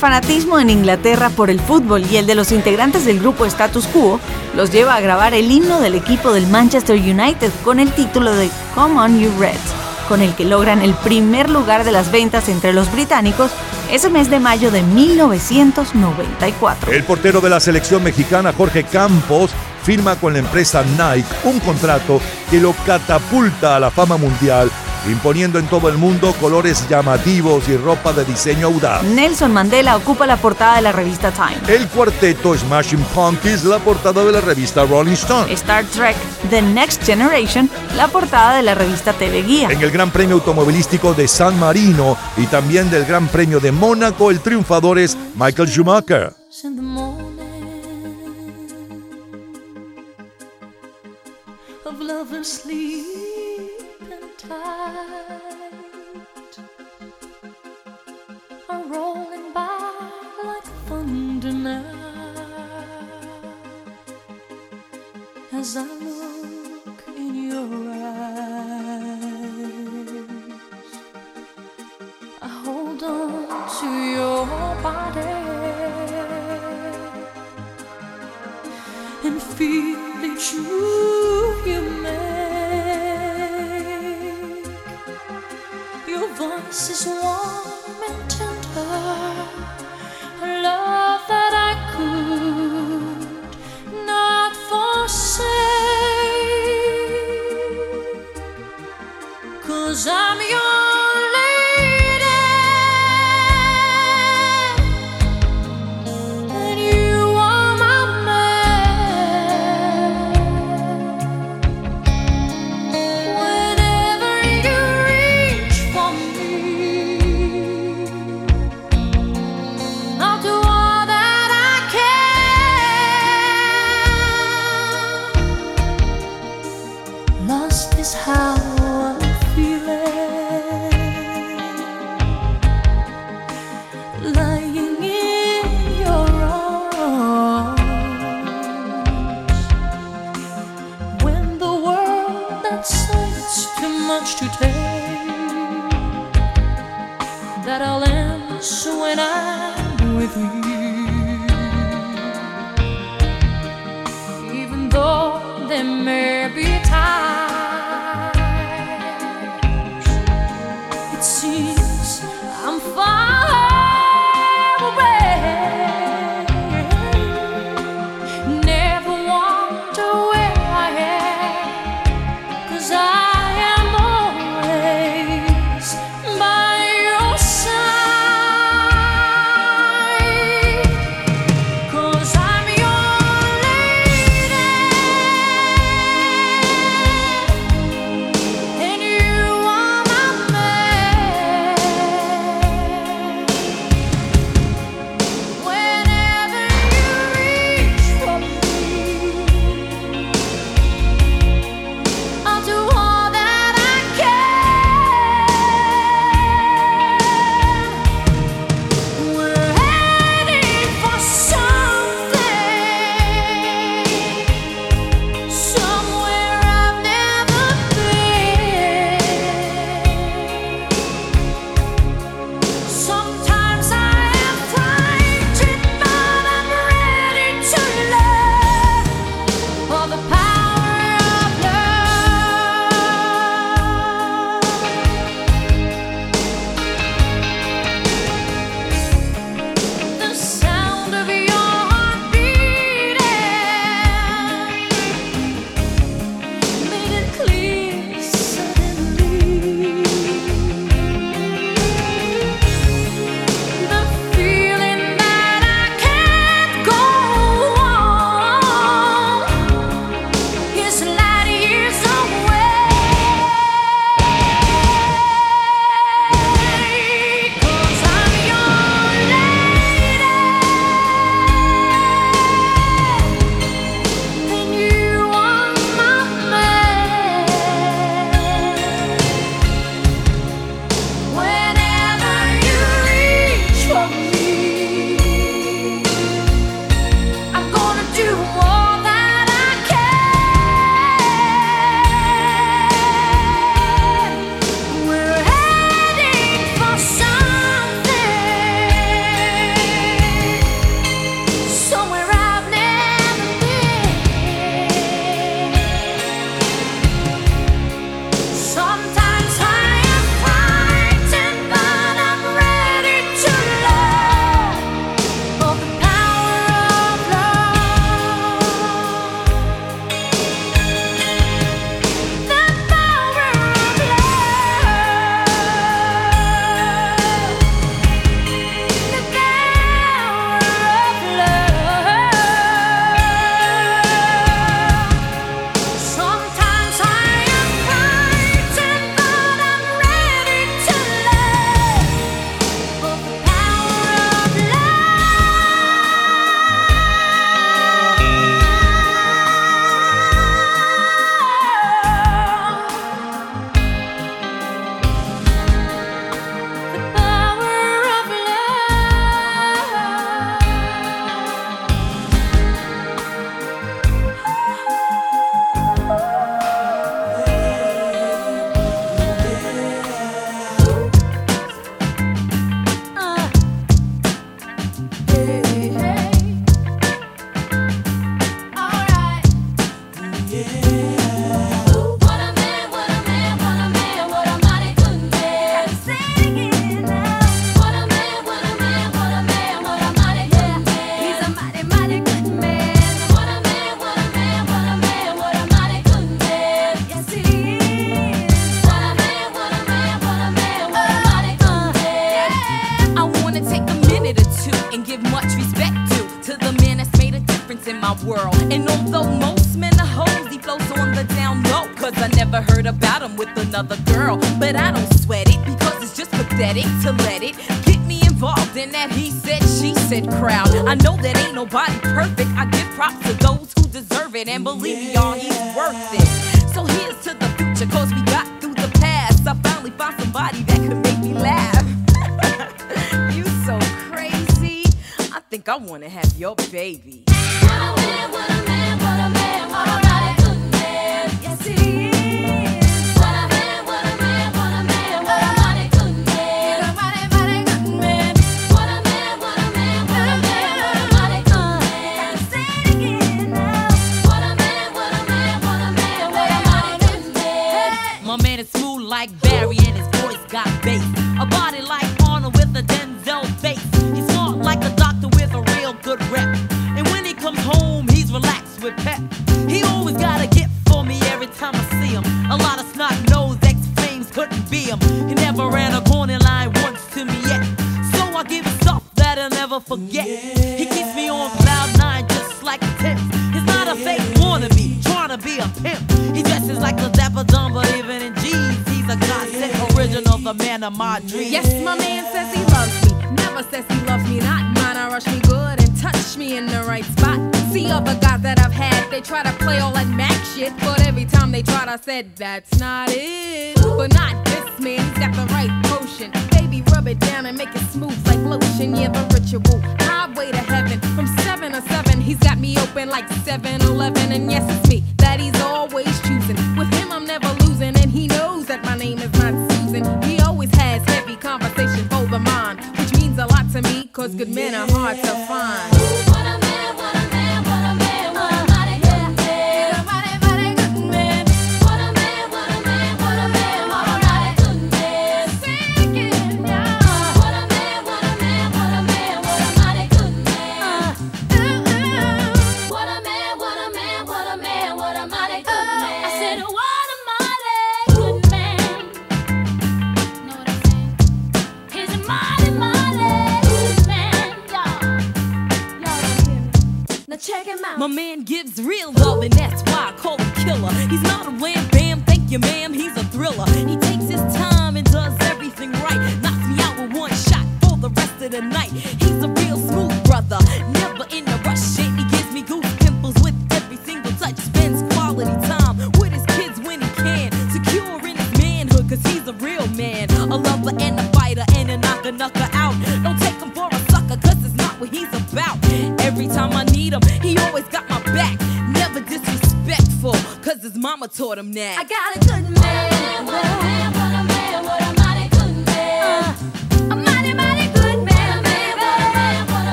S3: Fanatismo en Inglaterra por el fútbol y el de los integrantes del grupo Status Quo los lleva a grabar el himno del equipo del Manchester United con el título de Come On You Reds, con el que logran el primer lugar de las ventas entre los británicos ese mes de mayo de 1994.
S5: El portero de la selección mexicana, Jorge Campos, firma con la empresa Nike un contrato que lo catapulta a la fama mundial, imponiendo en todo el mundo colores llamativos y ropa de diseño audaz.
S3: Nelson Mandela ocupa la portada de la revista Time.
S5: El cuarteto Smashing Pumpkins, la portada de la revista Rolling Stone.
S3: Star Trek The Next Generation, la portada de la revista TV Guía.
S5: En el Gran Premio Automovilístico de San Marino y también del Gran Premio de Mónaco, el triunfador es Michael Schumacher.
S26: in the morning of love and sleep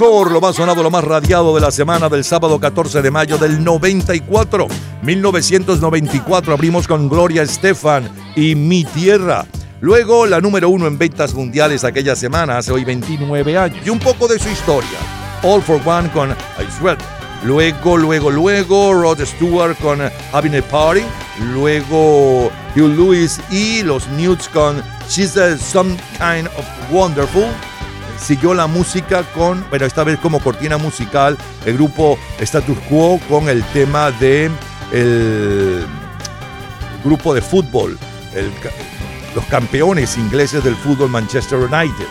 S5: mejor, lo más sonado, lo más radiado de la semana del sábado 14 de mayo del 94. 1994 abrimos con Gloria Estefan y Mi Tierra. Luego la número uno en ventas mundiales aquella semana, hace hoy 29 años. Y un poco de su historia. All for One con I Sweat. Luego, luego, luego Rod Stewart con Having a Party. Luego Hugh Lewis y los Newts con She's a Some Kind of Wonderful siguió la música con, bueno, esta vez como cortina musical, el grupo Status Quo con el tema de el grupo de fútbol, los campeones ingleses del fútbol Manchester United.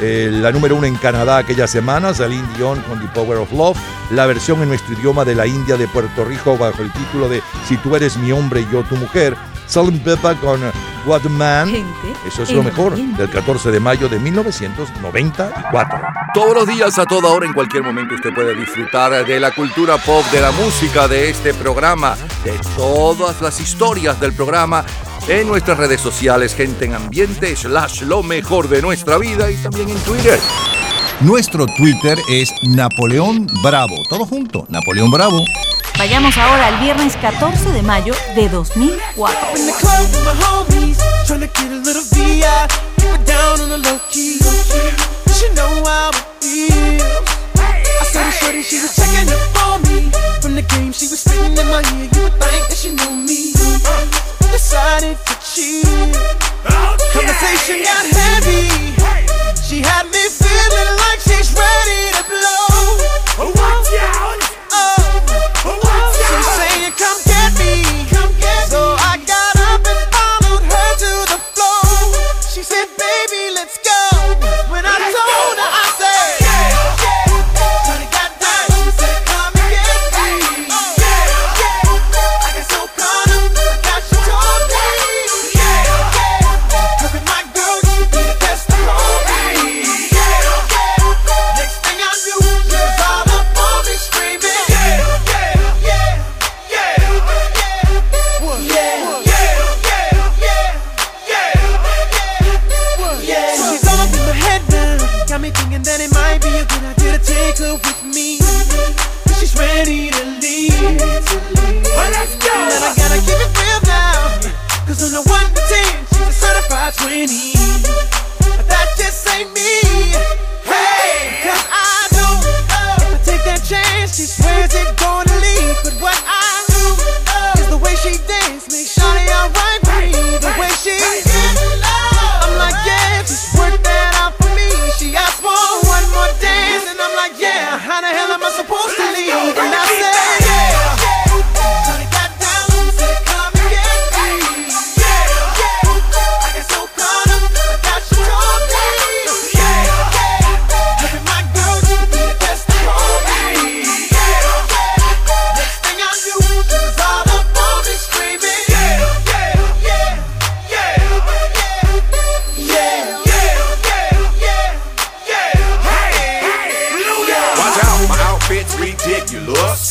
S5: Eh, la número uno en Canadá aquella semana, Celine Dion con The Power of Love, la versión en nuestro idioma de la India de Puerto Rico bajo el título de Si tú eres mi hombre y yo tu mujer, Salt and Pepper con eh, What Man. Gente Eso es lo mejor del 14 de mayo de 1994.
S6: Todos los días, a toda hora, en cualquier momento, usted puede disfrutar de la cultura pop, de la música, de este programa, de todas las historias del programa
S22: en nuestras redes sociales, gente en ambiente, slash lo mejor de nuestra vida y también en Twitter
S33: shorty, she was checking up on me. From the game, she was spitting in my ear. You would think that she knew me. Decided to cheat. Conversation got heavy. She had me feeling like she's ready to blow. Watch out! On the 1 to 10, she's a certified 20. But that just ain't me. Hey, cause I know if I take that chance, she swears it's gonna leave. But what I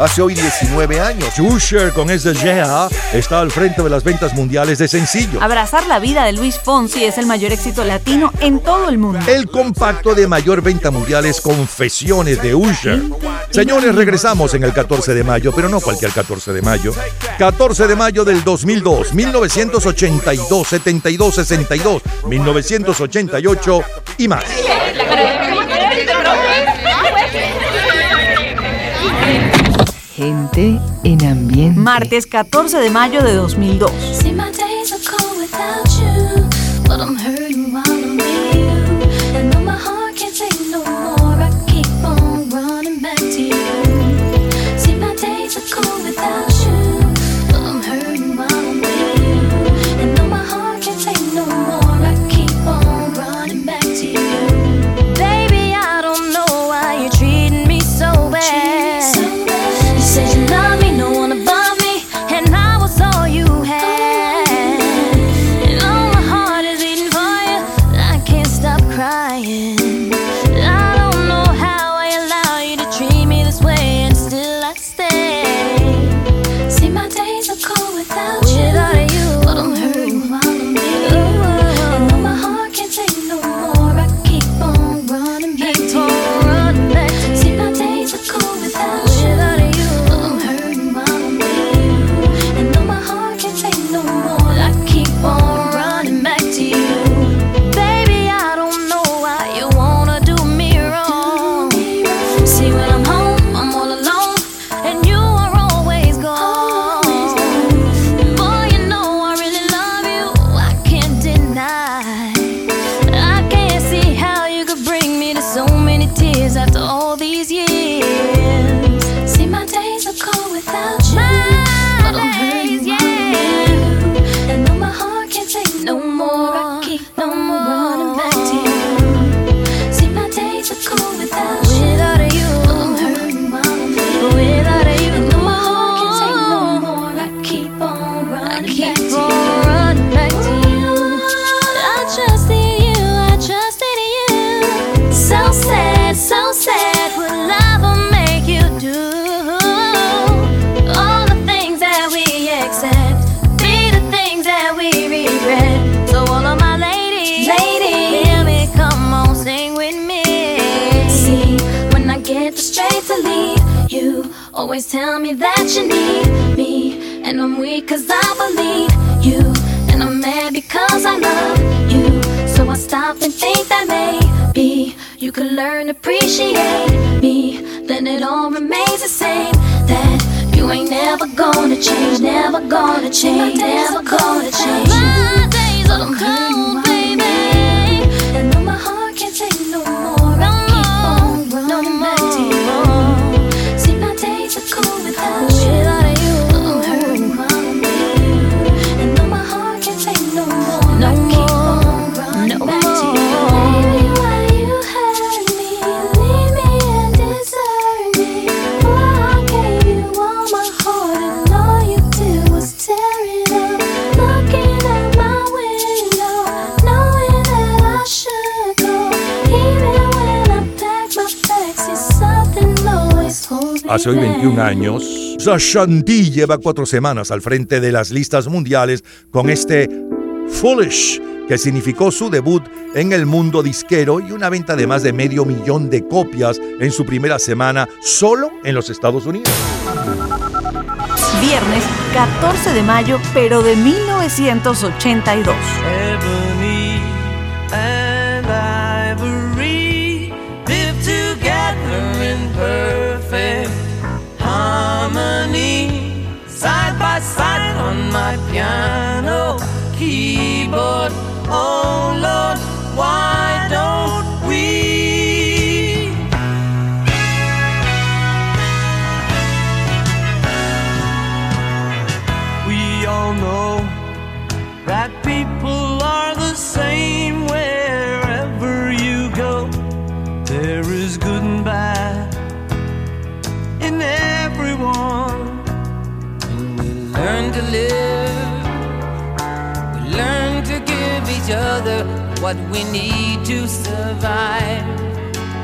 S5: Hace hoy 19 años, Usher con ese Yeah está al frente de las ventas mundiales de sencillo.
S23: Abrazar la vida de Luis Fonsi es el mayor éxito latino en todo el mundo.
S5: El compacto de mayor venta mundial es Confesiones de Usher. Señores, regresamos en el 14 de mayo, pero no cualquier 14 de mayo. 14 de mayo del 2002, 1982, 72, 62, 1988 y más.
S1: Gente en ambiente.
S23: Martes 14 de mayo de 2002. That you need me, and I'm weak cause I believe you, and I'm mad because I love you. So I stop and think that maybe you could learn to appreciate me, then it all remains the same. That you ain't never gonna change, never gonna change, never gonna change. My days are cold,
S5: Hace hoy 21 años, Sashanti lleva cuatro semanas al frente de las listas mundiales con este Foolish, que significó su debut en el mundo disquero y una venta de más de medio millón de copias en su primera semana solo en los Estados Unidos.
S3: Viernes 14 de mayo, pero de 1982.
S34: My piano keyboard. What we need to survive.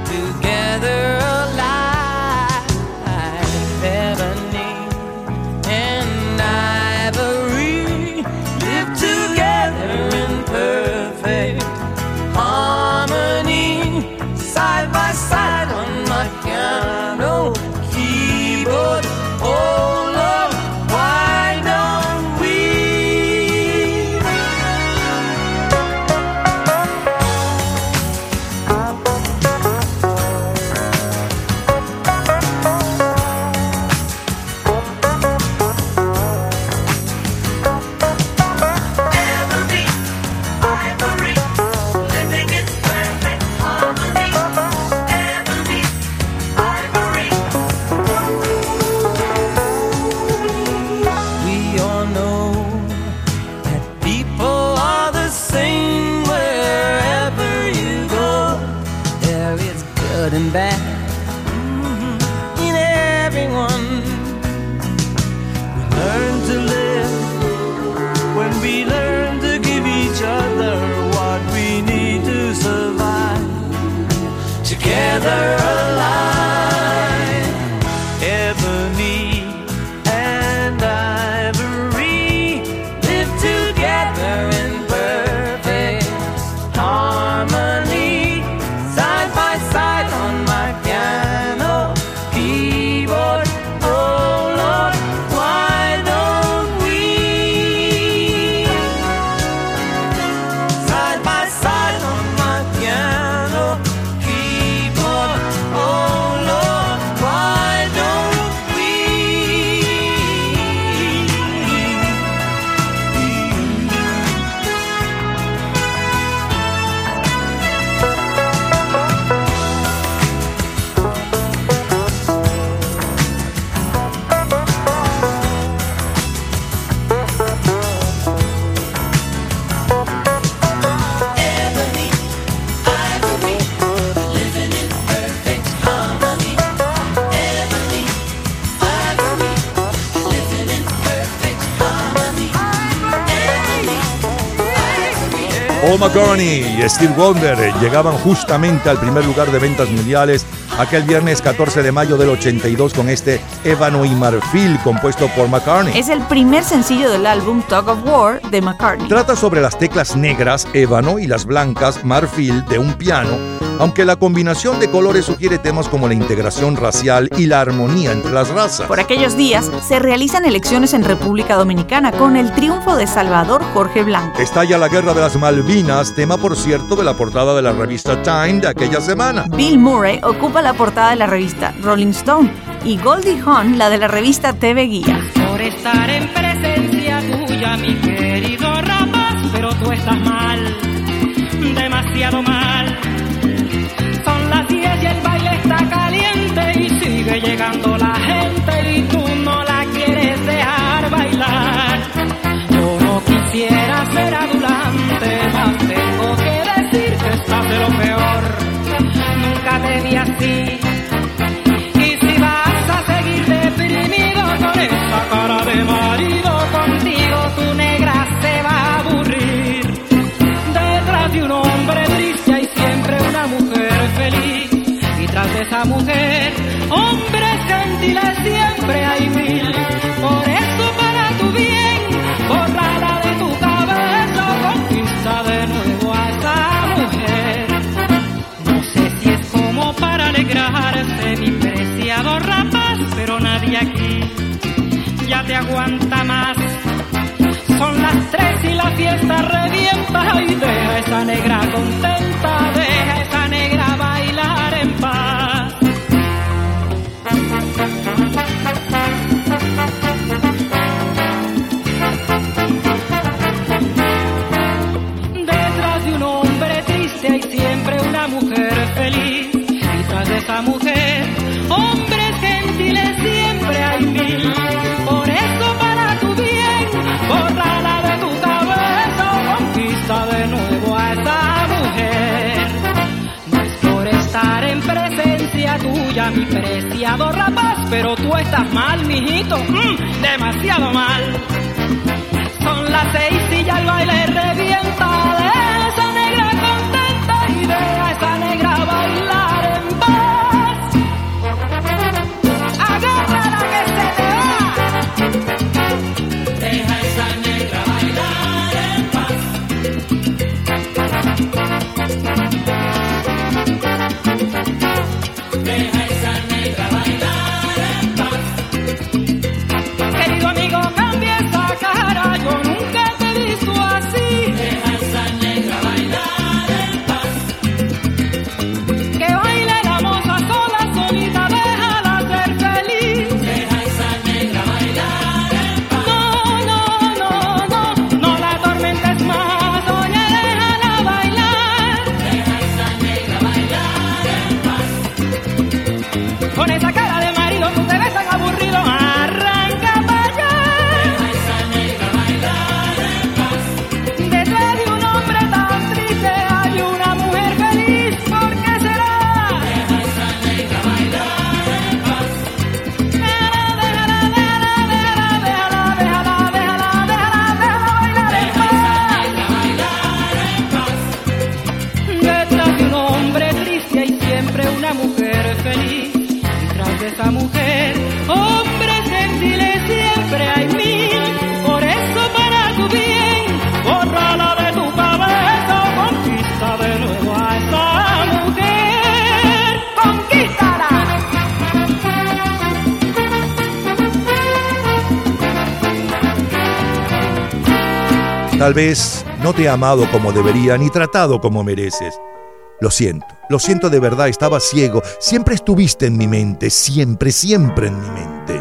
S34: Together alive,
S5: Steve Wonder llegaban justamente al primer lugar de ventas mundiales aquel viernes 14 de mayo del 82 con este Ébano y Marfil compuesto por McCartney.
S3: Es el primer sencillo del álbum Tug of War de McCartney.
S5: Trata sobre las teclas negras, ébano, y las blancas, marfil, de un piano, aunque la combinación de colores sugiere temas como la integración racial y la armonía entre las razas.
S3: Por aquellos días se realizan elecciones en República Dominicana con el triunfo de Salvador Jorge Blanco.
S5: Estalla la guerra de las Malvinas, tema por cierto de la portada de la revista Time de aquella semana.
S3: Bill Murray ocupa la portada de la revista Rolling Stone y Goldie Hawn la de la revista TV Guía.
S35: Por estar en presencia tuya, mi querido rapaz, pero tú estás mal, demasiado mal. Son las 10 y el baile está caliente y sigue llegando la gente y tú no la quieres dejar bailar. Yo no quisiera ser adulante, mas tengo que decir que estás de lo peor. Nunca te vi así. Mujer, gentiles siempre hay mil. Por eso para tu bien, borrala de tu cabeza, conquista de nuevo a esa mujer. No sé si es como para alegrarse mi preciado rapaz, pero nadie aquí ya te aguanta más. Son las tres y la fiesta revienta y deja esa negra contenta, deja esa negra bien, borrala de tu cabeza, conquista de nuevo a esa mujer. No es por estar en presencia tuya, mi preciado rapaz, pero tú estás mal, mijito, mm, demasiado mal. Son las seis y ya el baile revienta esa negra contenta y
S5: Tal vez no te he amado como debería ni tratado como mereces. Lo siento, lo siento de verdad, estaba ciego. Siempre estuviste en mi mente, siempre, siempre en mi mente.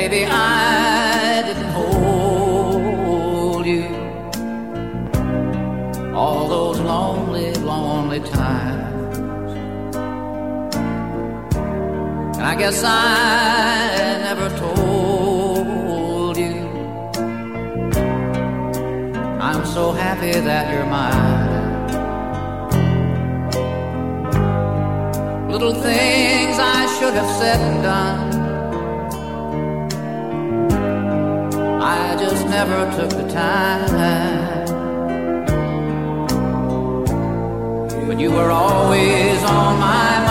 S36: Maybe I didn't hold you all those lonely, lonely times. And I guess I never told you I'm so happy that you're mine. Little things I should have said and done just never took the time. But you were always on my mind.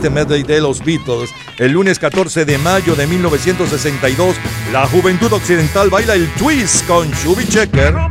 S37: Este medley de los Beatles. El lunes 14 de mayo de 1962, la juventud occidental baila el twist con Chubby Checker.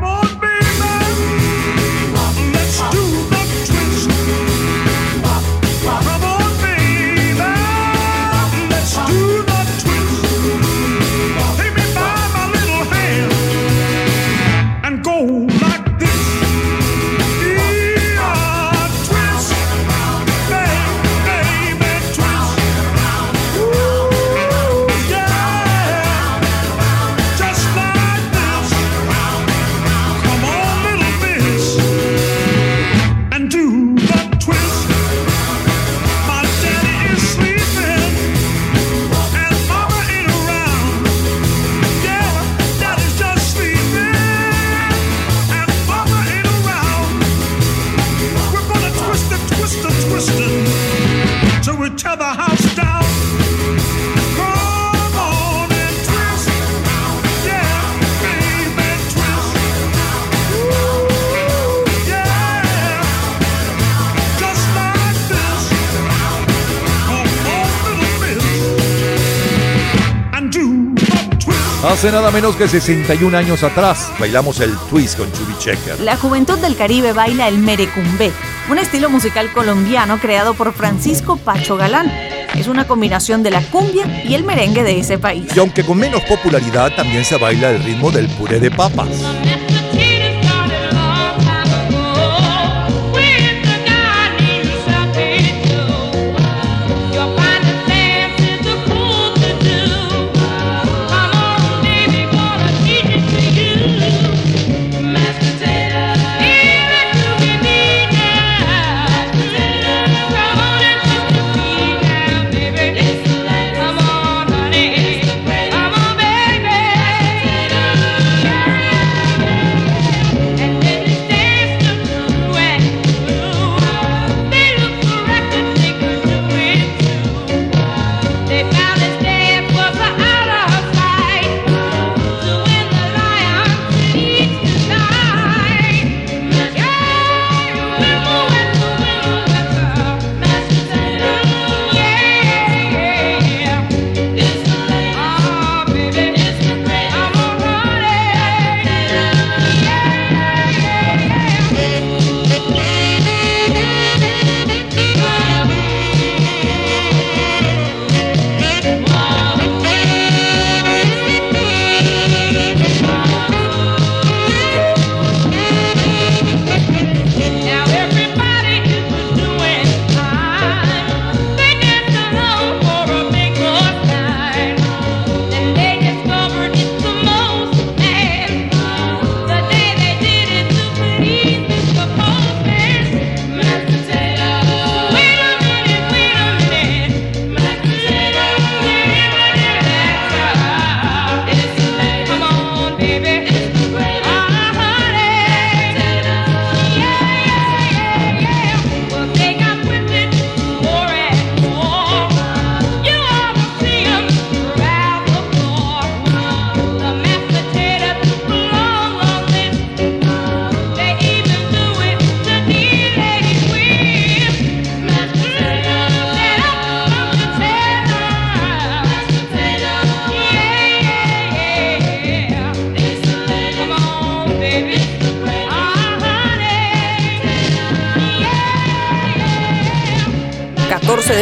S37: Hace nada menos que 61 años atrás bailamos el twist con Chubby Checker.
S3: La juventud del Caribe baila el merecumbé, un estilo musical colombiano creado por Francisco Pacho Galán. Es una combinación de la cumbia y el merengue de ese país.
S37: Y aunque con menos popularidad, también se baila el ritmo del puré de papas.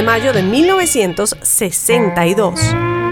S13: mayo de 1962.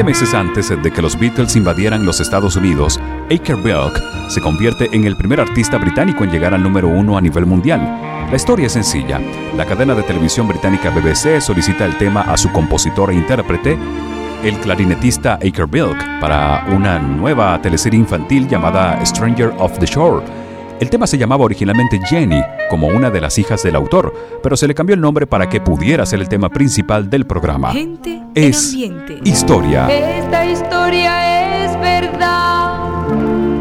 S16: Veinte meses antes de que los Beatles invadieran los Estados Unidos, Aker Bilk se convierte en el primer artista británico en llegar al número uno a nivel mundial. La historia es sencilla. La cadena de televisión británica BBC solicita el tema a su compositor e intérprete, el clarinetista Aker Bilk, para una nueva teleserie infantil llamada Stranger of the Shore. El tema se llamaba originalmente Jenny, como una de las hijas del autor, pero se le cambió el nombre para que pudiera ser el tema principal del programa.
S1: Gente
S16: Es
S1: ambiente.
S16: historia.
S7: Esta historia es verdad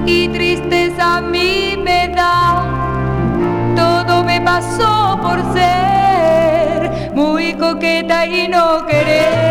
S7: y tristeza a mí me da. Todo me pasó por ser muy coqueta y no querer.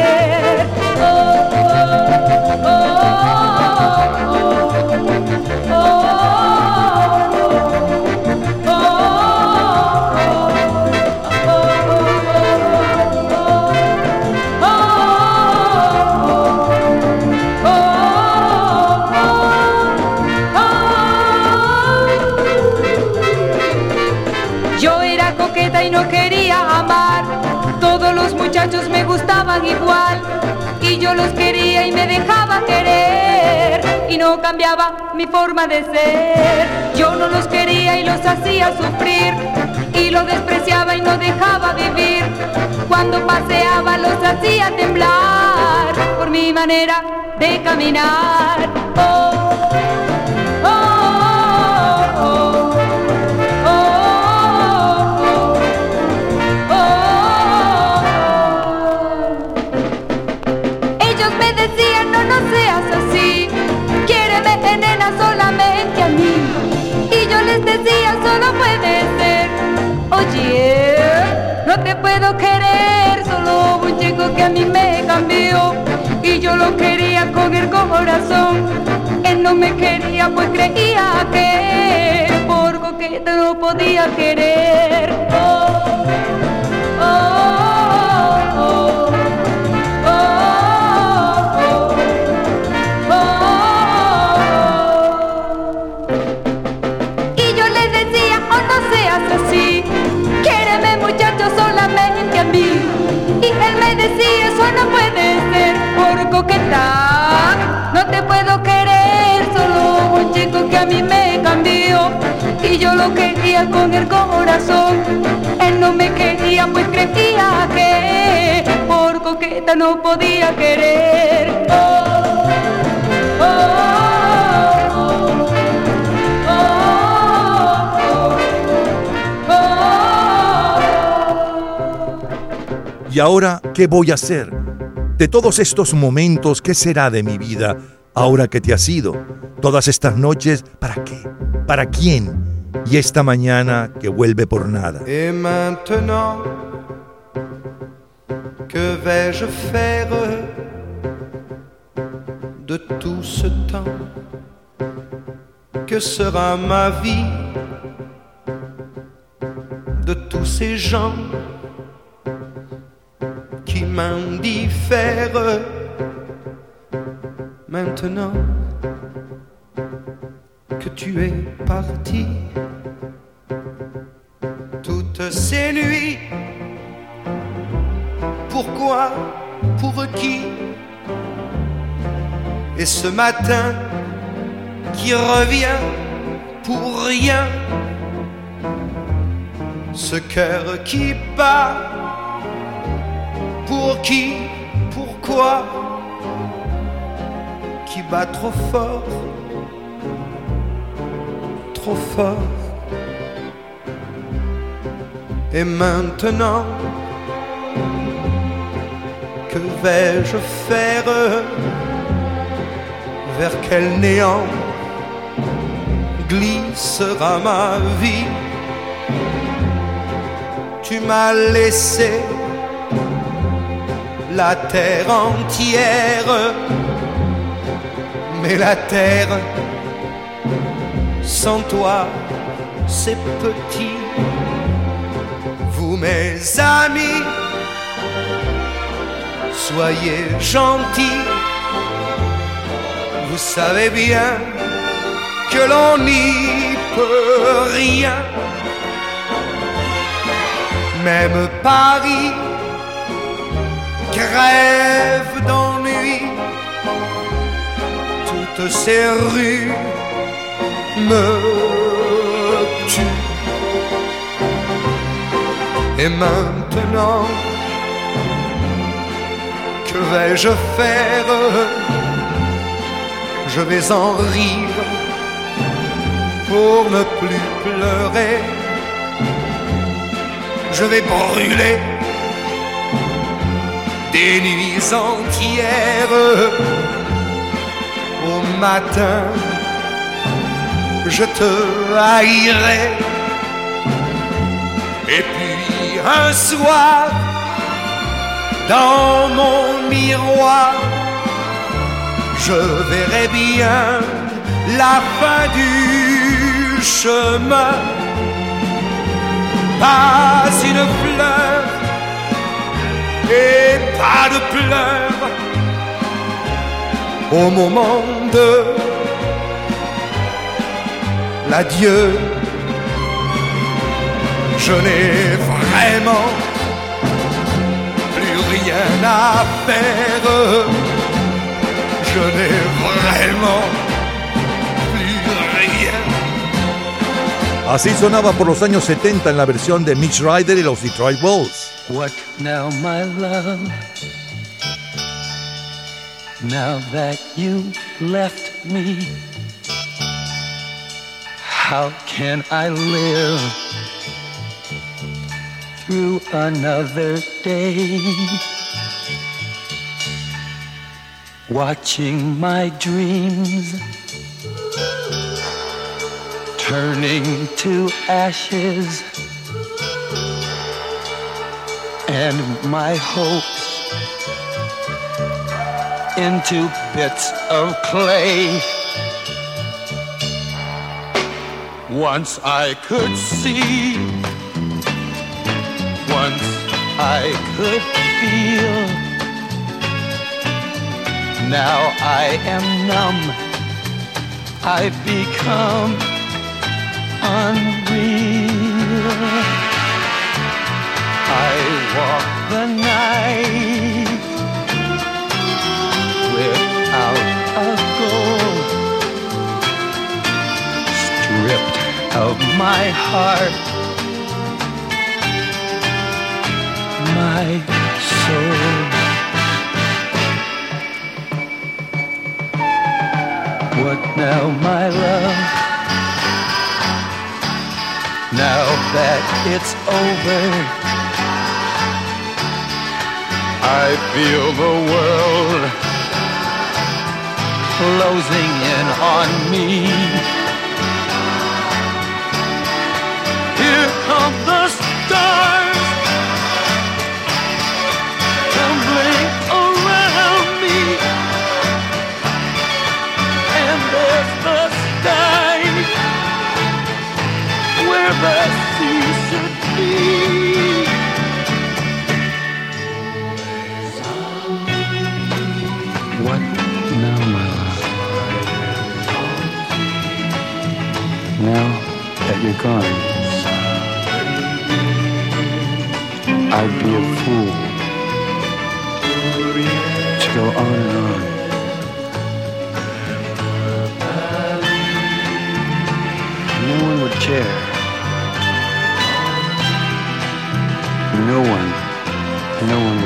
S7: Igual. Y yo los quería y me dejaba querer. Y no cambiaba mi forma de ser. Yo no los quería y los hacía sufrir. Y los despreciaba y no dejaba vivir. Cuando paseaba los hacía temblar. Por mi manera de caminar. Oh, oh, solo puede ser, oye, no te puedo querer, solo un chico que a mí me cambió. Y yo lo quería con el corazón, él no me quería pues creía que por coqueta no podía querer. Oh, Eso no puede ser por coquetar. No te puedo querer, solo un chico que a mí me cambió. Y yo lo quería con el corazón. Él no me quería, pues creía que por coqueta no podía querer. Oh,
S5: ¿Y ahora qué voy a hacer? De todos estos momentos, ¿qué será de mi vida ahora que te has ido? Todas estas noches, ¿para qué? ¿Para quién? Y esta mañana que vuelve por nada.
S2: Et maintenant, que vais-je faire de tout ce temps Que sera ma vie de tous ces gens Maintenant que tu es parti, toutes ces nuits. Pourquoi Pour qui Et ce matin qui revient pour rien. Ce cœur qui bat. Pour qui Pourquoi Qui bat trop fort Trop fort. Et maintenant, que vais-je faire Vers quel néant glissera ma vie? Tu m'as laissé la terre entière, mais la terre sans toi, c'est petit. Vous, mes amis, soyez gentils. Vous savez bien que l'on n'y peut rien. Même Paris crève d'ennui. Toutes ces rues me tuent. Et maintenant, que vais-je faire? Je vais en rire pour ne plus pleurer. Je vais brûler des nuits entières au matin. Je te haïrai. Et puis un soir, dans mon miroir, je verrai bien la fin du chemin. Pas une fleur et pas de pleurs au moment de l'adieu. Je n'ai vraiment plus rien à faire. Je n'ai vraiment plus rien.
S5: Así sonaba por los años 70 en la versión de Mitch Ryder y los Detroit Wolves.
S36: What now, my love? Now that you left me, how can I live through another day? Watching my dreams turning to ashes and my hopes into bits of clay. Once I could see, once I could feel. Now I am numb, I've become unreal. I walk the night without a goal, stripped of my heart, my soul. What now, my love? Now that it's over, I feel the world closing in on me. Here come the stars tumbling around me, and there's the sky where the sea should be. Now that you're gone, I'd be a fool to go on and on. No one would care. No one, no one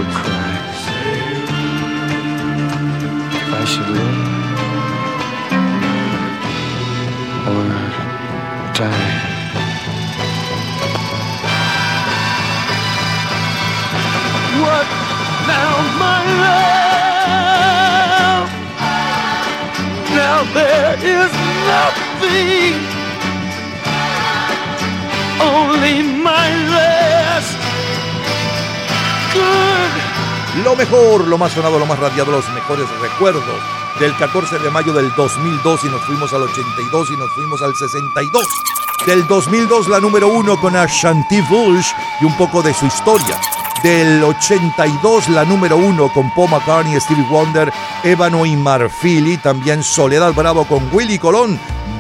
S38: only my last good.
S5: Lo mejor, lo más sonado, lo más radiado, los mejores recuerdos del 14 de mayo del 2002 y nos fuimos al 82 y nos fuimos al 62. Del 2002 la número uno con Ashanti Bush y un poco de su historia. Del 82 la número uno con Paul McCartney, Stevie Wonder, Ébano y Marfil y también Soledad Bravo con Willy Colón,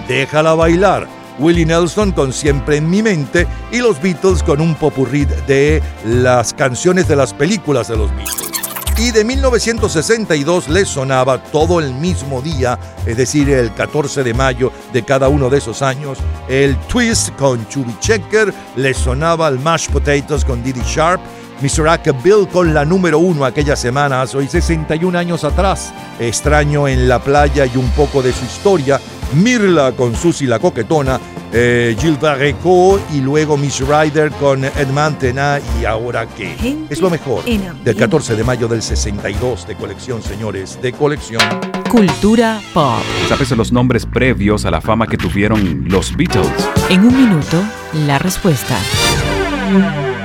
S5: Déjala bailar. Willie Nelson con Siempre en mi mente y los Beatles con un popurrí de las canciones de las películas de los Beatles. Y de 1962 les sonaba todo el mismo día, es decir, el 14 de mayo de cada uno de esos años, el Twist con Chubby Checker, les sonaba el Mashed Potatoes con Diddy Sharp, Mr. Bill con la número uno aquella semana, hoy 61 años atrás, Extraño en la playa y un poco de su historia, Mirla con Susi la Coquetona, eh, Gilles Barreco y luego Miss Ryder con Ed Mantena y ahora qué. Es lo mejor del 14 de mayo del 62 de colección, señores, de colección.
S15: Cultura pop.
S16: ¿Sabes los nombres previos a la fama que tuvieron los Beatles?
S15: En un minuto, la respuesta.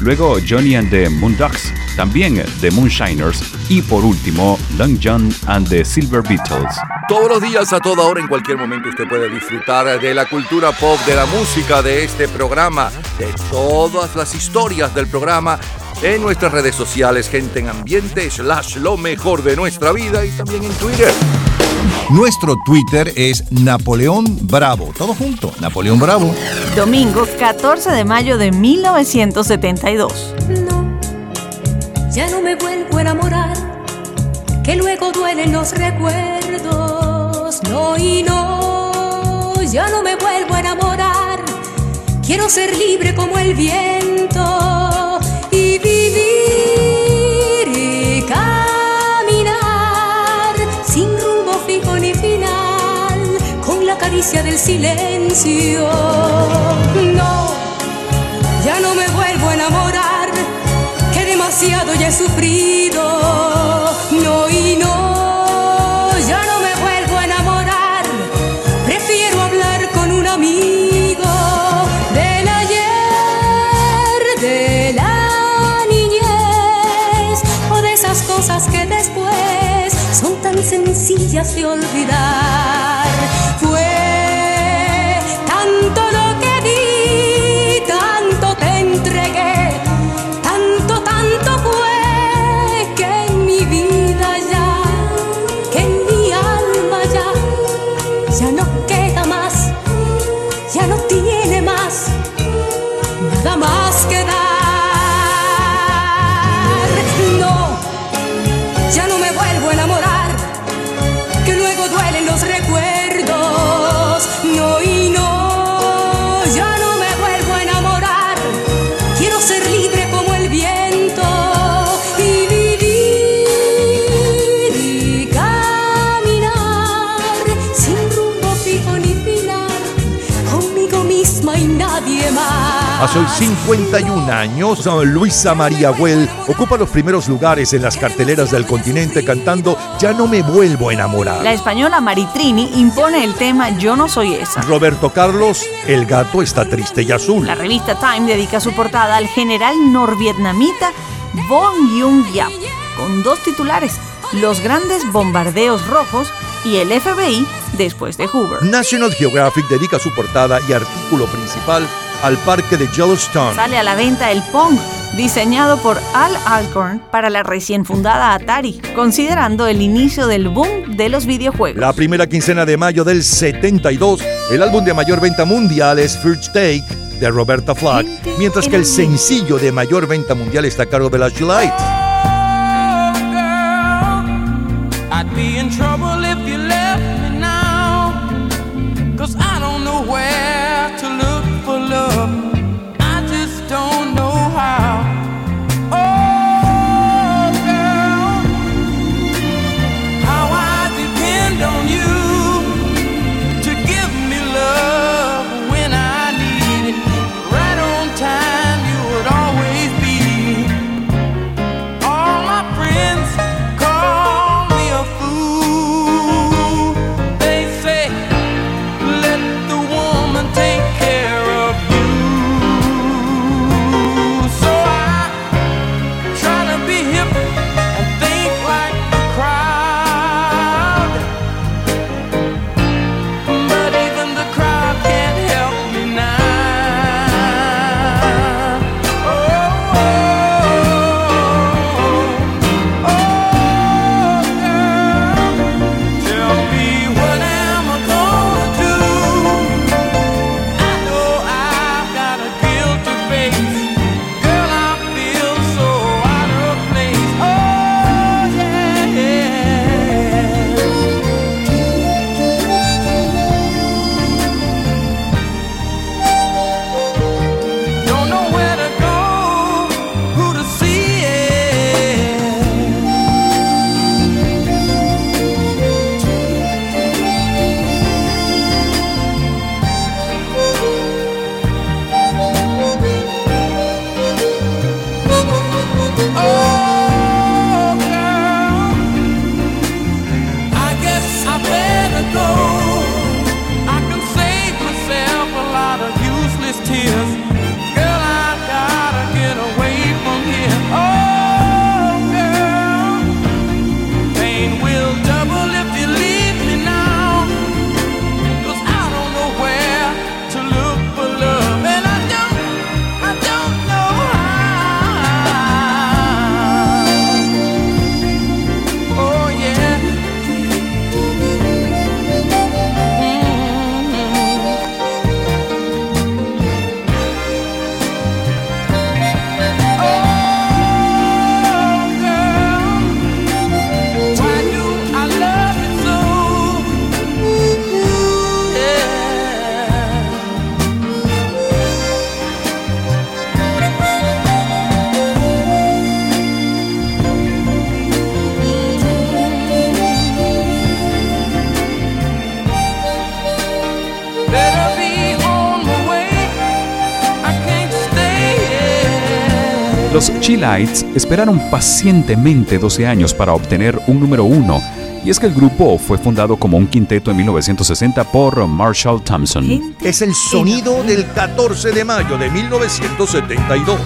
S16: Luego Johnny and the Moondogs, también The Moonshiners. Y por último, Long John and the Silver Beatles.
S6: Todos los días, a toda hora, en cualquier momento, usted puede disfrutar de la cultura pop, de la música, de este programa, de todas las historias del programa en nuestras redes sociales, gente en ambiente, slash lo mejor de nuestra vida y también en Twitter.
S22: Nuestro Twitter es Napoleón Bravo. Todo junto, Napoleón Bravo.
S3: Domingo 14 de mayo de 1972.
S23: Ya no me vuelvo a enamorar, que luego duelen los recuerdos. No y no, ya no me vuelvo a enamorar. Quiero ser libre como el viento del silencio. No, ya no me vuelvo a enamorar que demasiado ya he sufrido. No y no, ya no me vuelvo a enamorar. Prefiero hablar con un amigo del ayer, de la niñez o de esas cosas que después son tan sencillas de olvidar.
S5: Hace hoy 51 años, Luisa María Well ocupa los primeros lugares en las carteleras del continente cantando Ya no me vuelvo a enamorar.
S3: La española Maritrini impone el tema Yo no soy esa.
S5: Roberto Carlos, El gato está triste y azul.
S3: La revista Time dedica su portada al general norvietnamita Von Jung Yap, con dos titulares, Los grandes bombardeos rojos y el FBI después de Hoover.
S5: National Geographic dedica su portada y artículo principal al parque de Yellowstone.
S3: Sale a la venta el Pong, diseñado por Al Alcorn para la recién fundada Atari, considerando el inicio del boom de los videojuegos.
S5: La primera quincena de mayo del 72, el álbum de mayor venta mundial es First Take de Roberta Flack, mientras que el sencillo de mayor venta mundial está a cargo de la Light.
S16: Chillites esperaron pacientemente 12 años para obtener un número uno, y es que el grupo fue fundado como un quinteto en 1960 por Marshall Thompson.
S34: Es el sonido del 14 de mayo de 1972.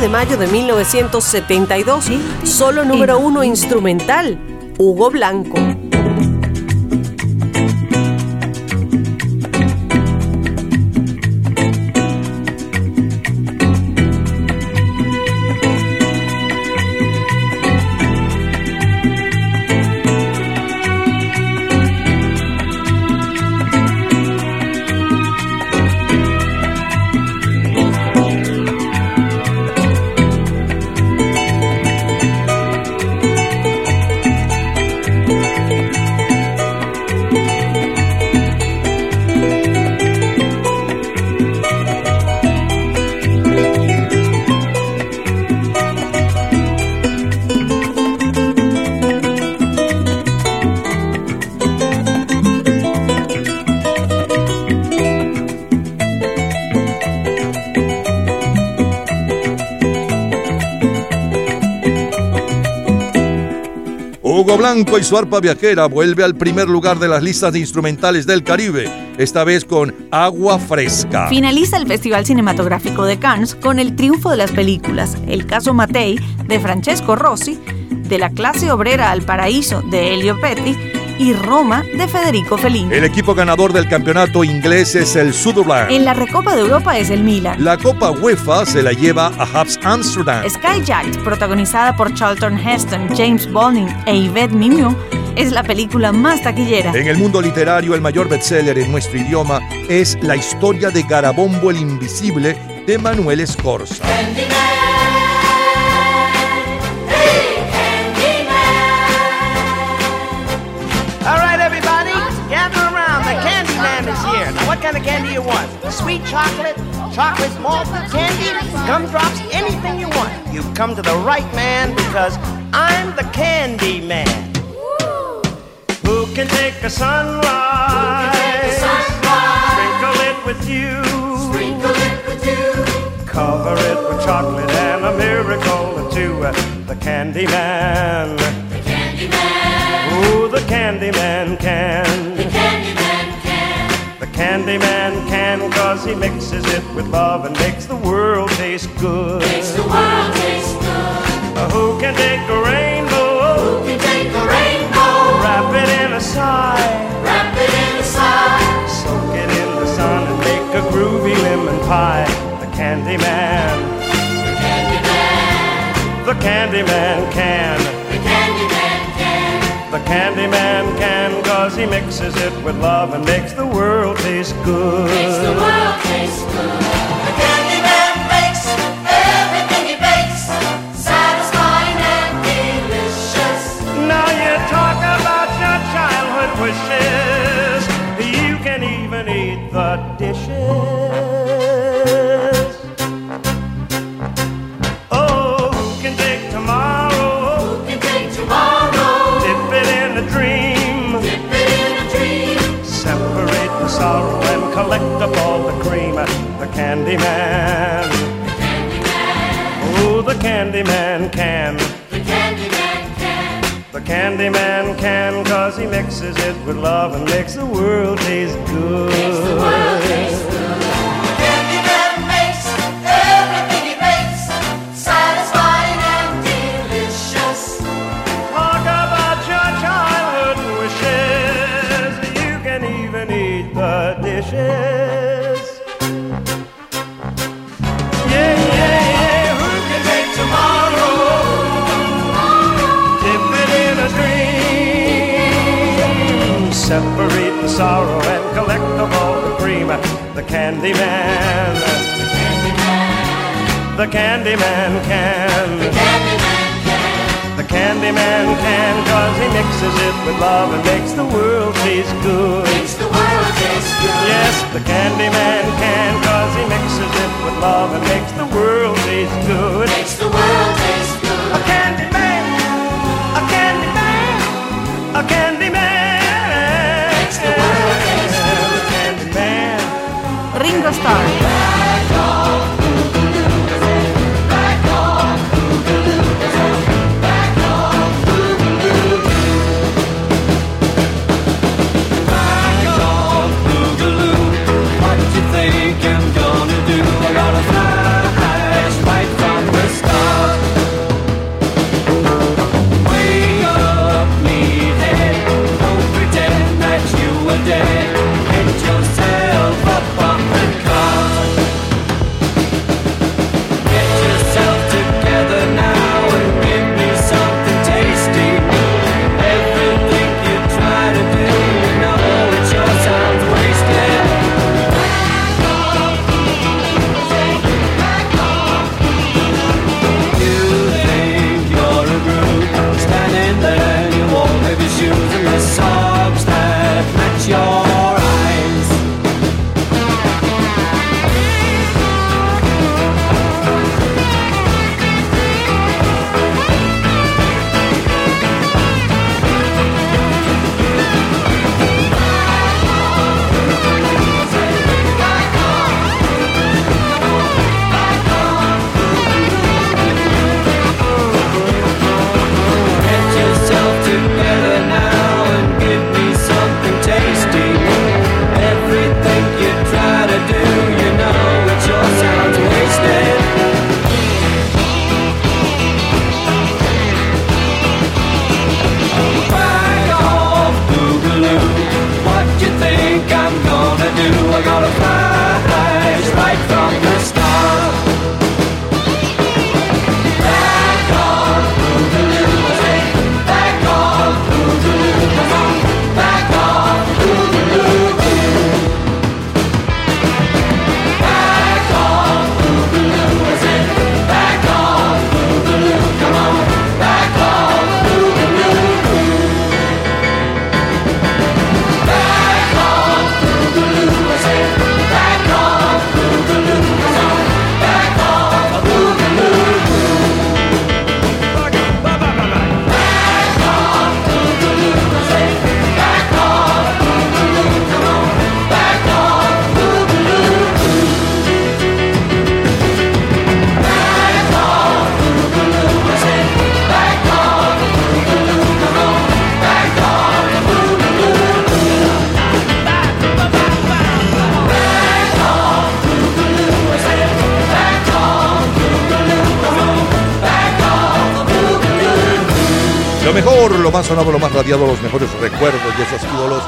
S13: De mayo de 1972, solo número uno instrumental, Hugo Blanco.
S34: Blanco y su arpa viajera vuelve al primer lugar de las listas de instrumentales del Caribe, esta vez con Agua Fresca.
S3: Finaliza el Festival Cinematográfico de Cannes con el triunfo de las películas El caso Matei de Francesco Rossi, De la clase obrera al paraíso de Elio Petty y Roma de Federico Fellini.
S5: El equipo ganador del campeonato inglés es el Sunderland.
S3: En la Recopa de Europa es el Milan.
S5: La Copa UEFA se la lleva a Habs Amsterdam.
S3: Skyjacked, protagonizada por Charlton Heston, James Baldwin e Yvette Mignon, es la película más taquillera.
S5: En el mundo literario, el mayor bestseller en nuestro idioma es La historia de Garabombo el Invisible de Manuel Escorza.
S39: Want? Sweet chocolate, chocolate malt candy, gumdrops, anything you want. You've come to the right man because I'm the candy man. Who can take a sunrise? Sprinkle it with you. Sprinkle it with you. Cover it with chocolate and a miracle or two. Uh, the candy man. The candy man. Ooh, the candy man can. The candy man can. The candy man can cause he mixes it with love and makes the world taste good. Makes the world taste good. Uh, who can take a rainbow? Who can take a rainbow? Wrap it in a sigh. Wrap it in a sigh. Soak it in the sun and make a groovy lemon pie. The candy man. The candy man. The candy man can. The candy man can cause he mixes it with love and makes the world taste good.
S40: Makes the world taste good. The candy man makes everything he bakes satisfying and delicious.
S39: Now you talk about your childhood wishes. You can even eat the dishes. Candy man. The candy man. Oh, the candy man can. The candy man can. The candy man can cause he mixes it with love and makes the world taste good.
S40: Makes the world taste good. The candy man.
S39: The candy man can. The candy man can. The candy man cause he mixes it with love and makes the world taste good.
S40: Makes the world taste good.
S39: Yes, the candy man can cause he mixes it with love and makes the world taste good.
S40: Makes the world taste good.
S39: A candy man, a candy man, a candy
S3: Ringo
S5: radiado, los mejores recuerdos de esos ídolos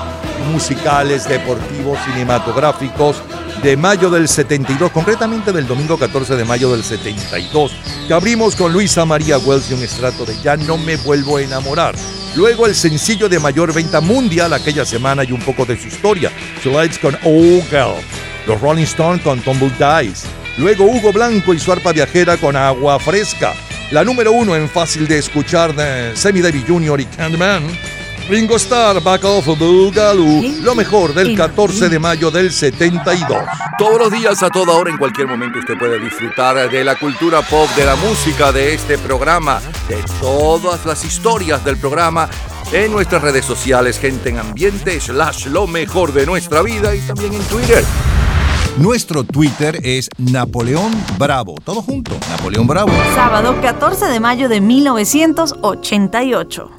S5: musicales, deportivos, cinematográficos de mayo del 72, concretamente del domingo 14 de mayo del 72, que abrimos con Luisa María Wells y un estrato de Ya no me vuelvo a enamorar. Luego el sencillo de mayor venta mundial aquella semana y un poco de su historia, Lights con Oh Girl, los Rolling Stones con Tumble Dice, luego Hugo Blanco y su arpa viajera con Agua Fresca, la número uno en fácil de escuchar de Sammy Davis Jr. y Candyman, Ringo Starr, Back of Boogaloo, lo mejor del 14 de mayo del 72.
S6: Todos los días, a toda hora, en cualquier momento, usted puede disfrutar de la cultura pop, de la música, de este programa, de todas las historias del programa en nuestras redes sociales, gente en ambiente, slash lo mejor de nuestra vida y también en Twitter.
S22: Nuestro Twitter es Napoleón Bravo. Todo junto, Napoleón Bravo.
S3: Sábado 14 de mayo de 1988.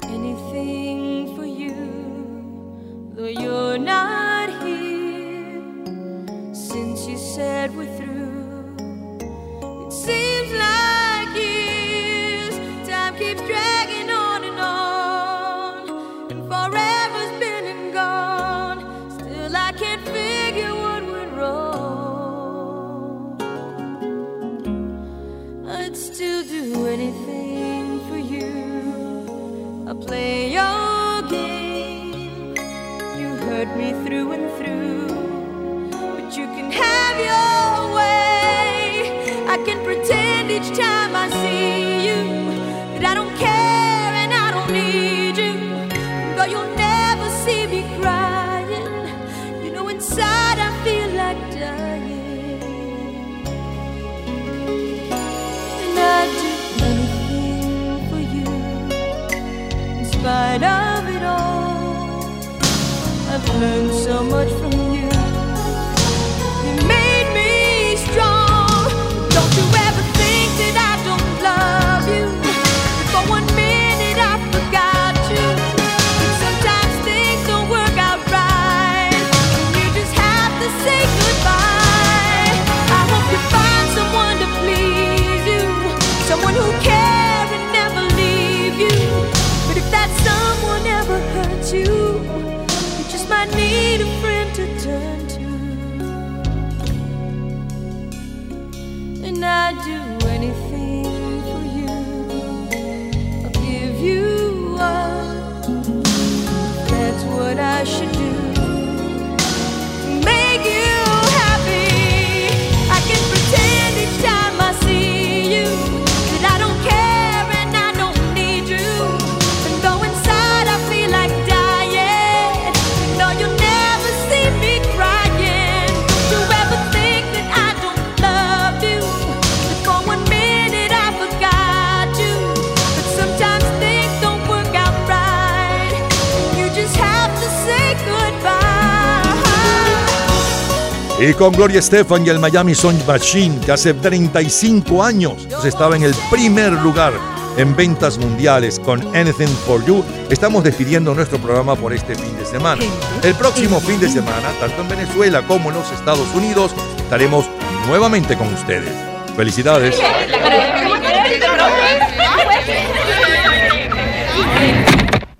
S5: Con Gloria Estefan y el Miami Sound Machine, que hace 35 años estaba en el primer lugar en ventas mundiales con Anything for You, estamos despidiendo nuestro programa por este fin de semana. El próximo fin de semana, tanto en Venezuela como en los Estados Unidos, estaremos nuevamente con ustedes. Felicidades.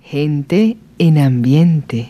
S1: Gente en ambiente.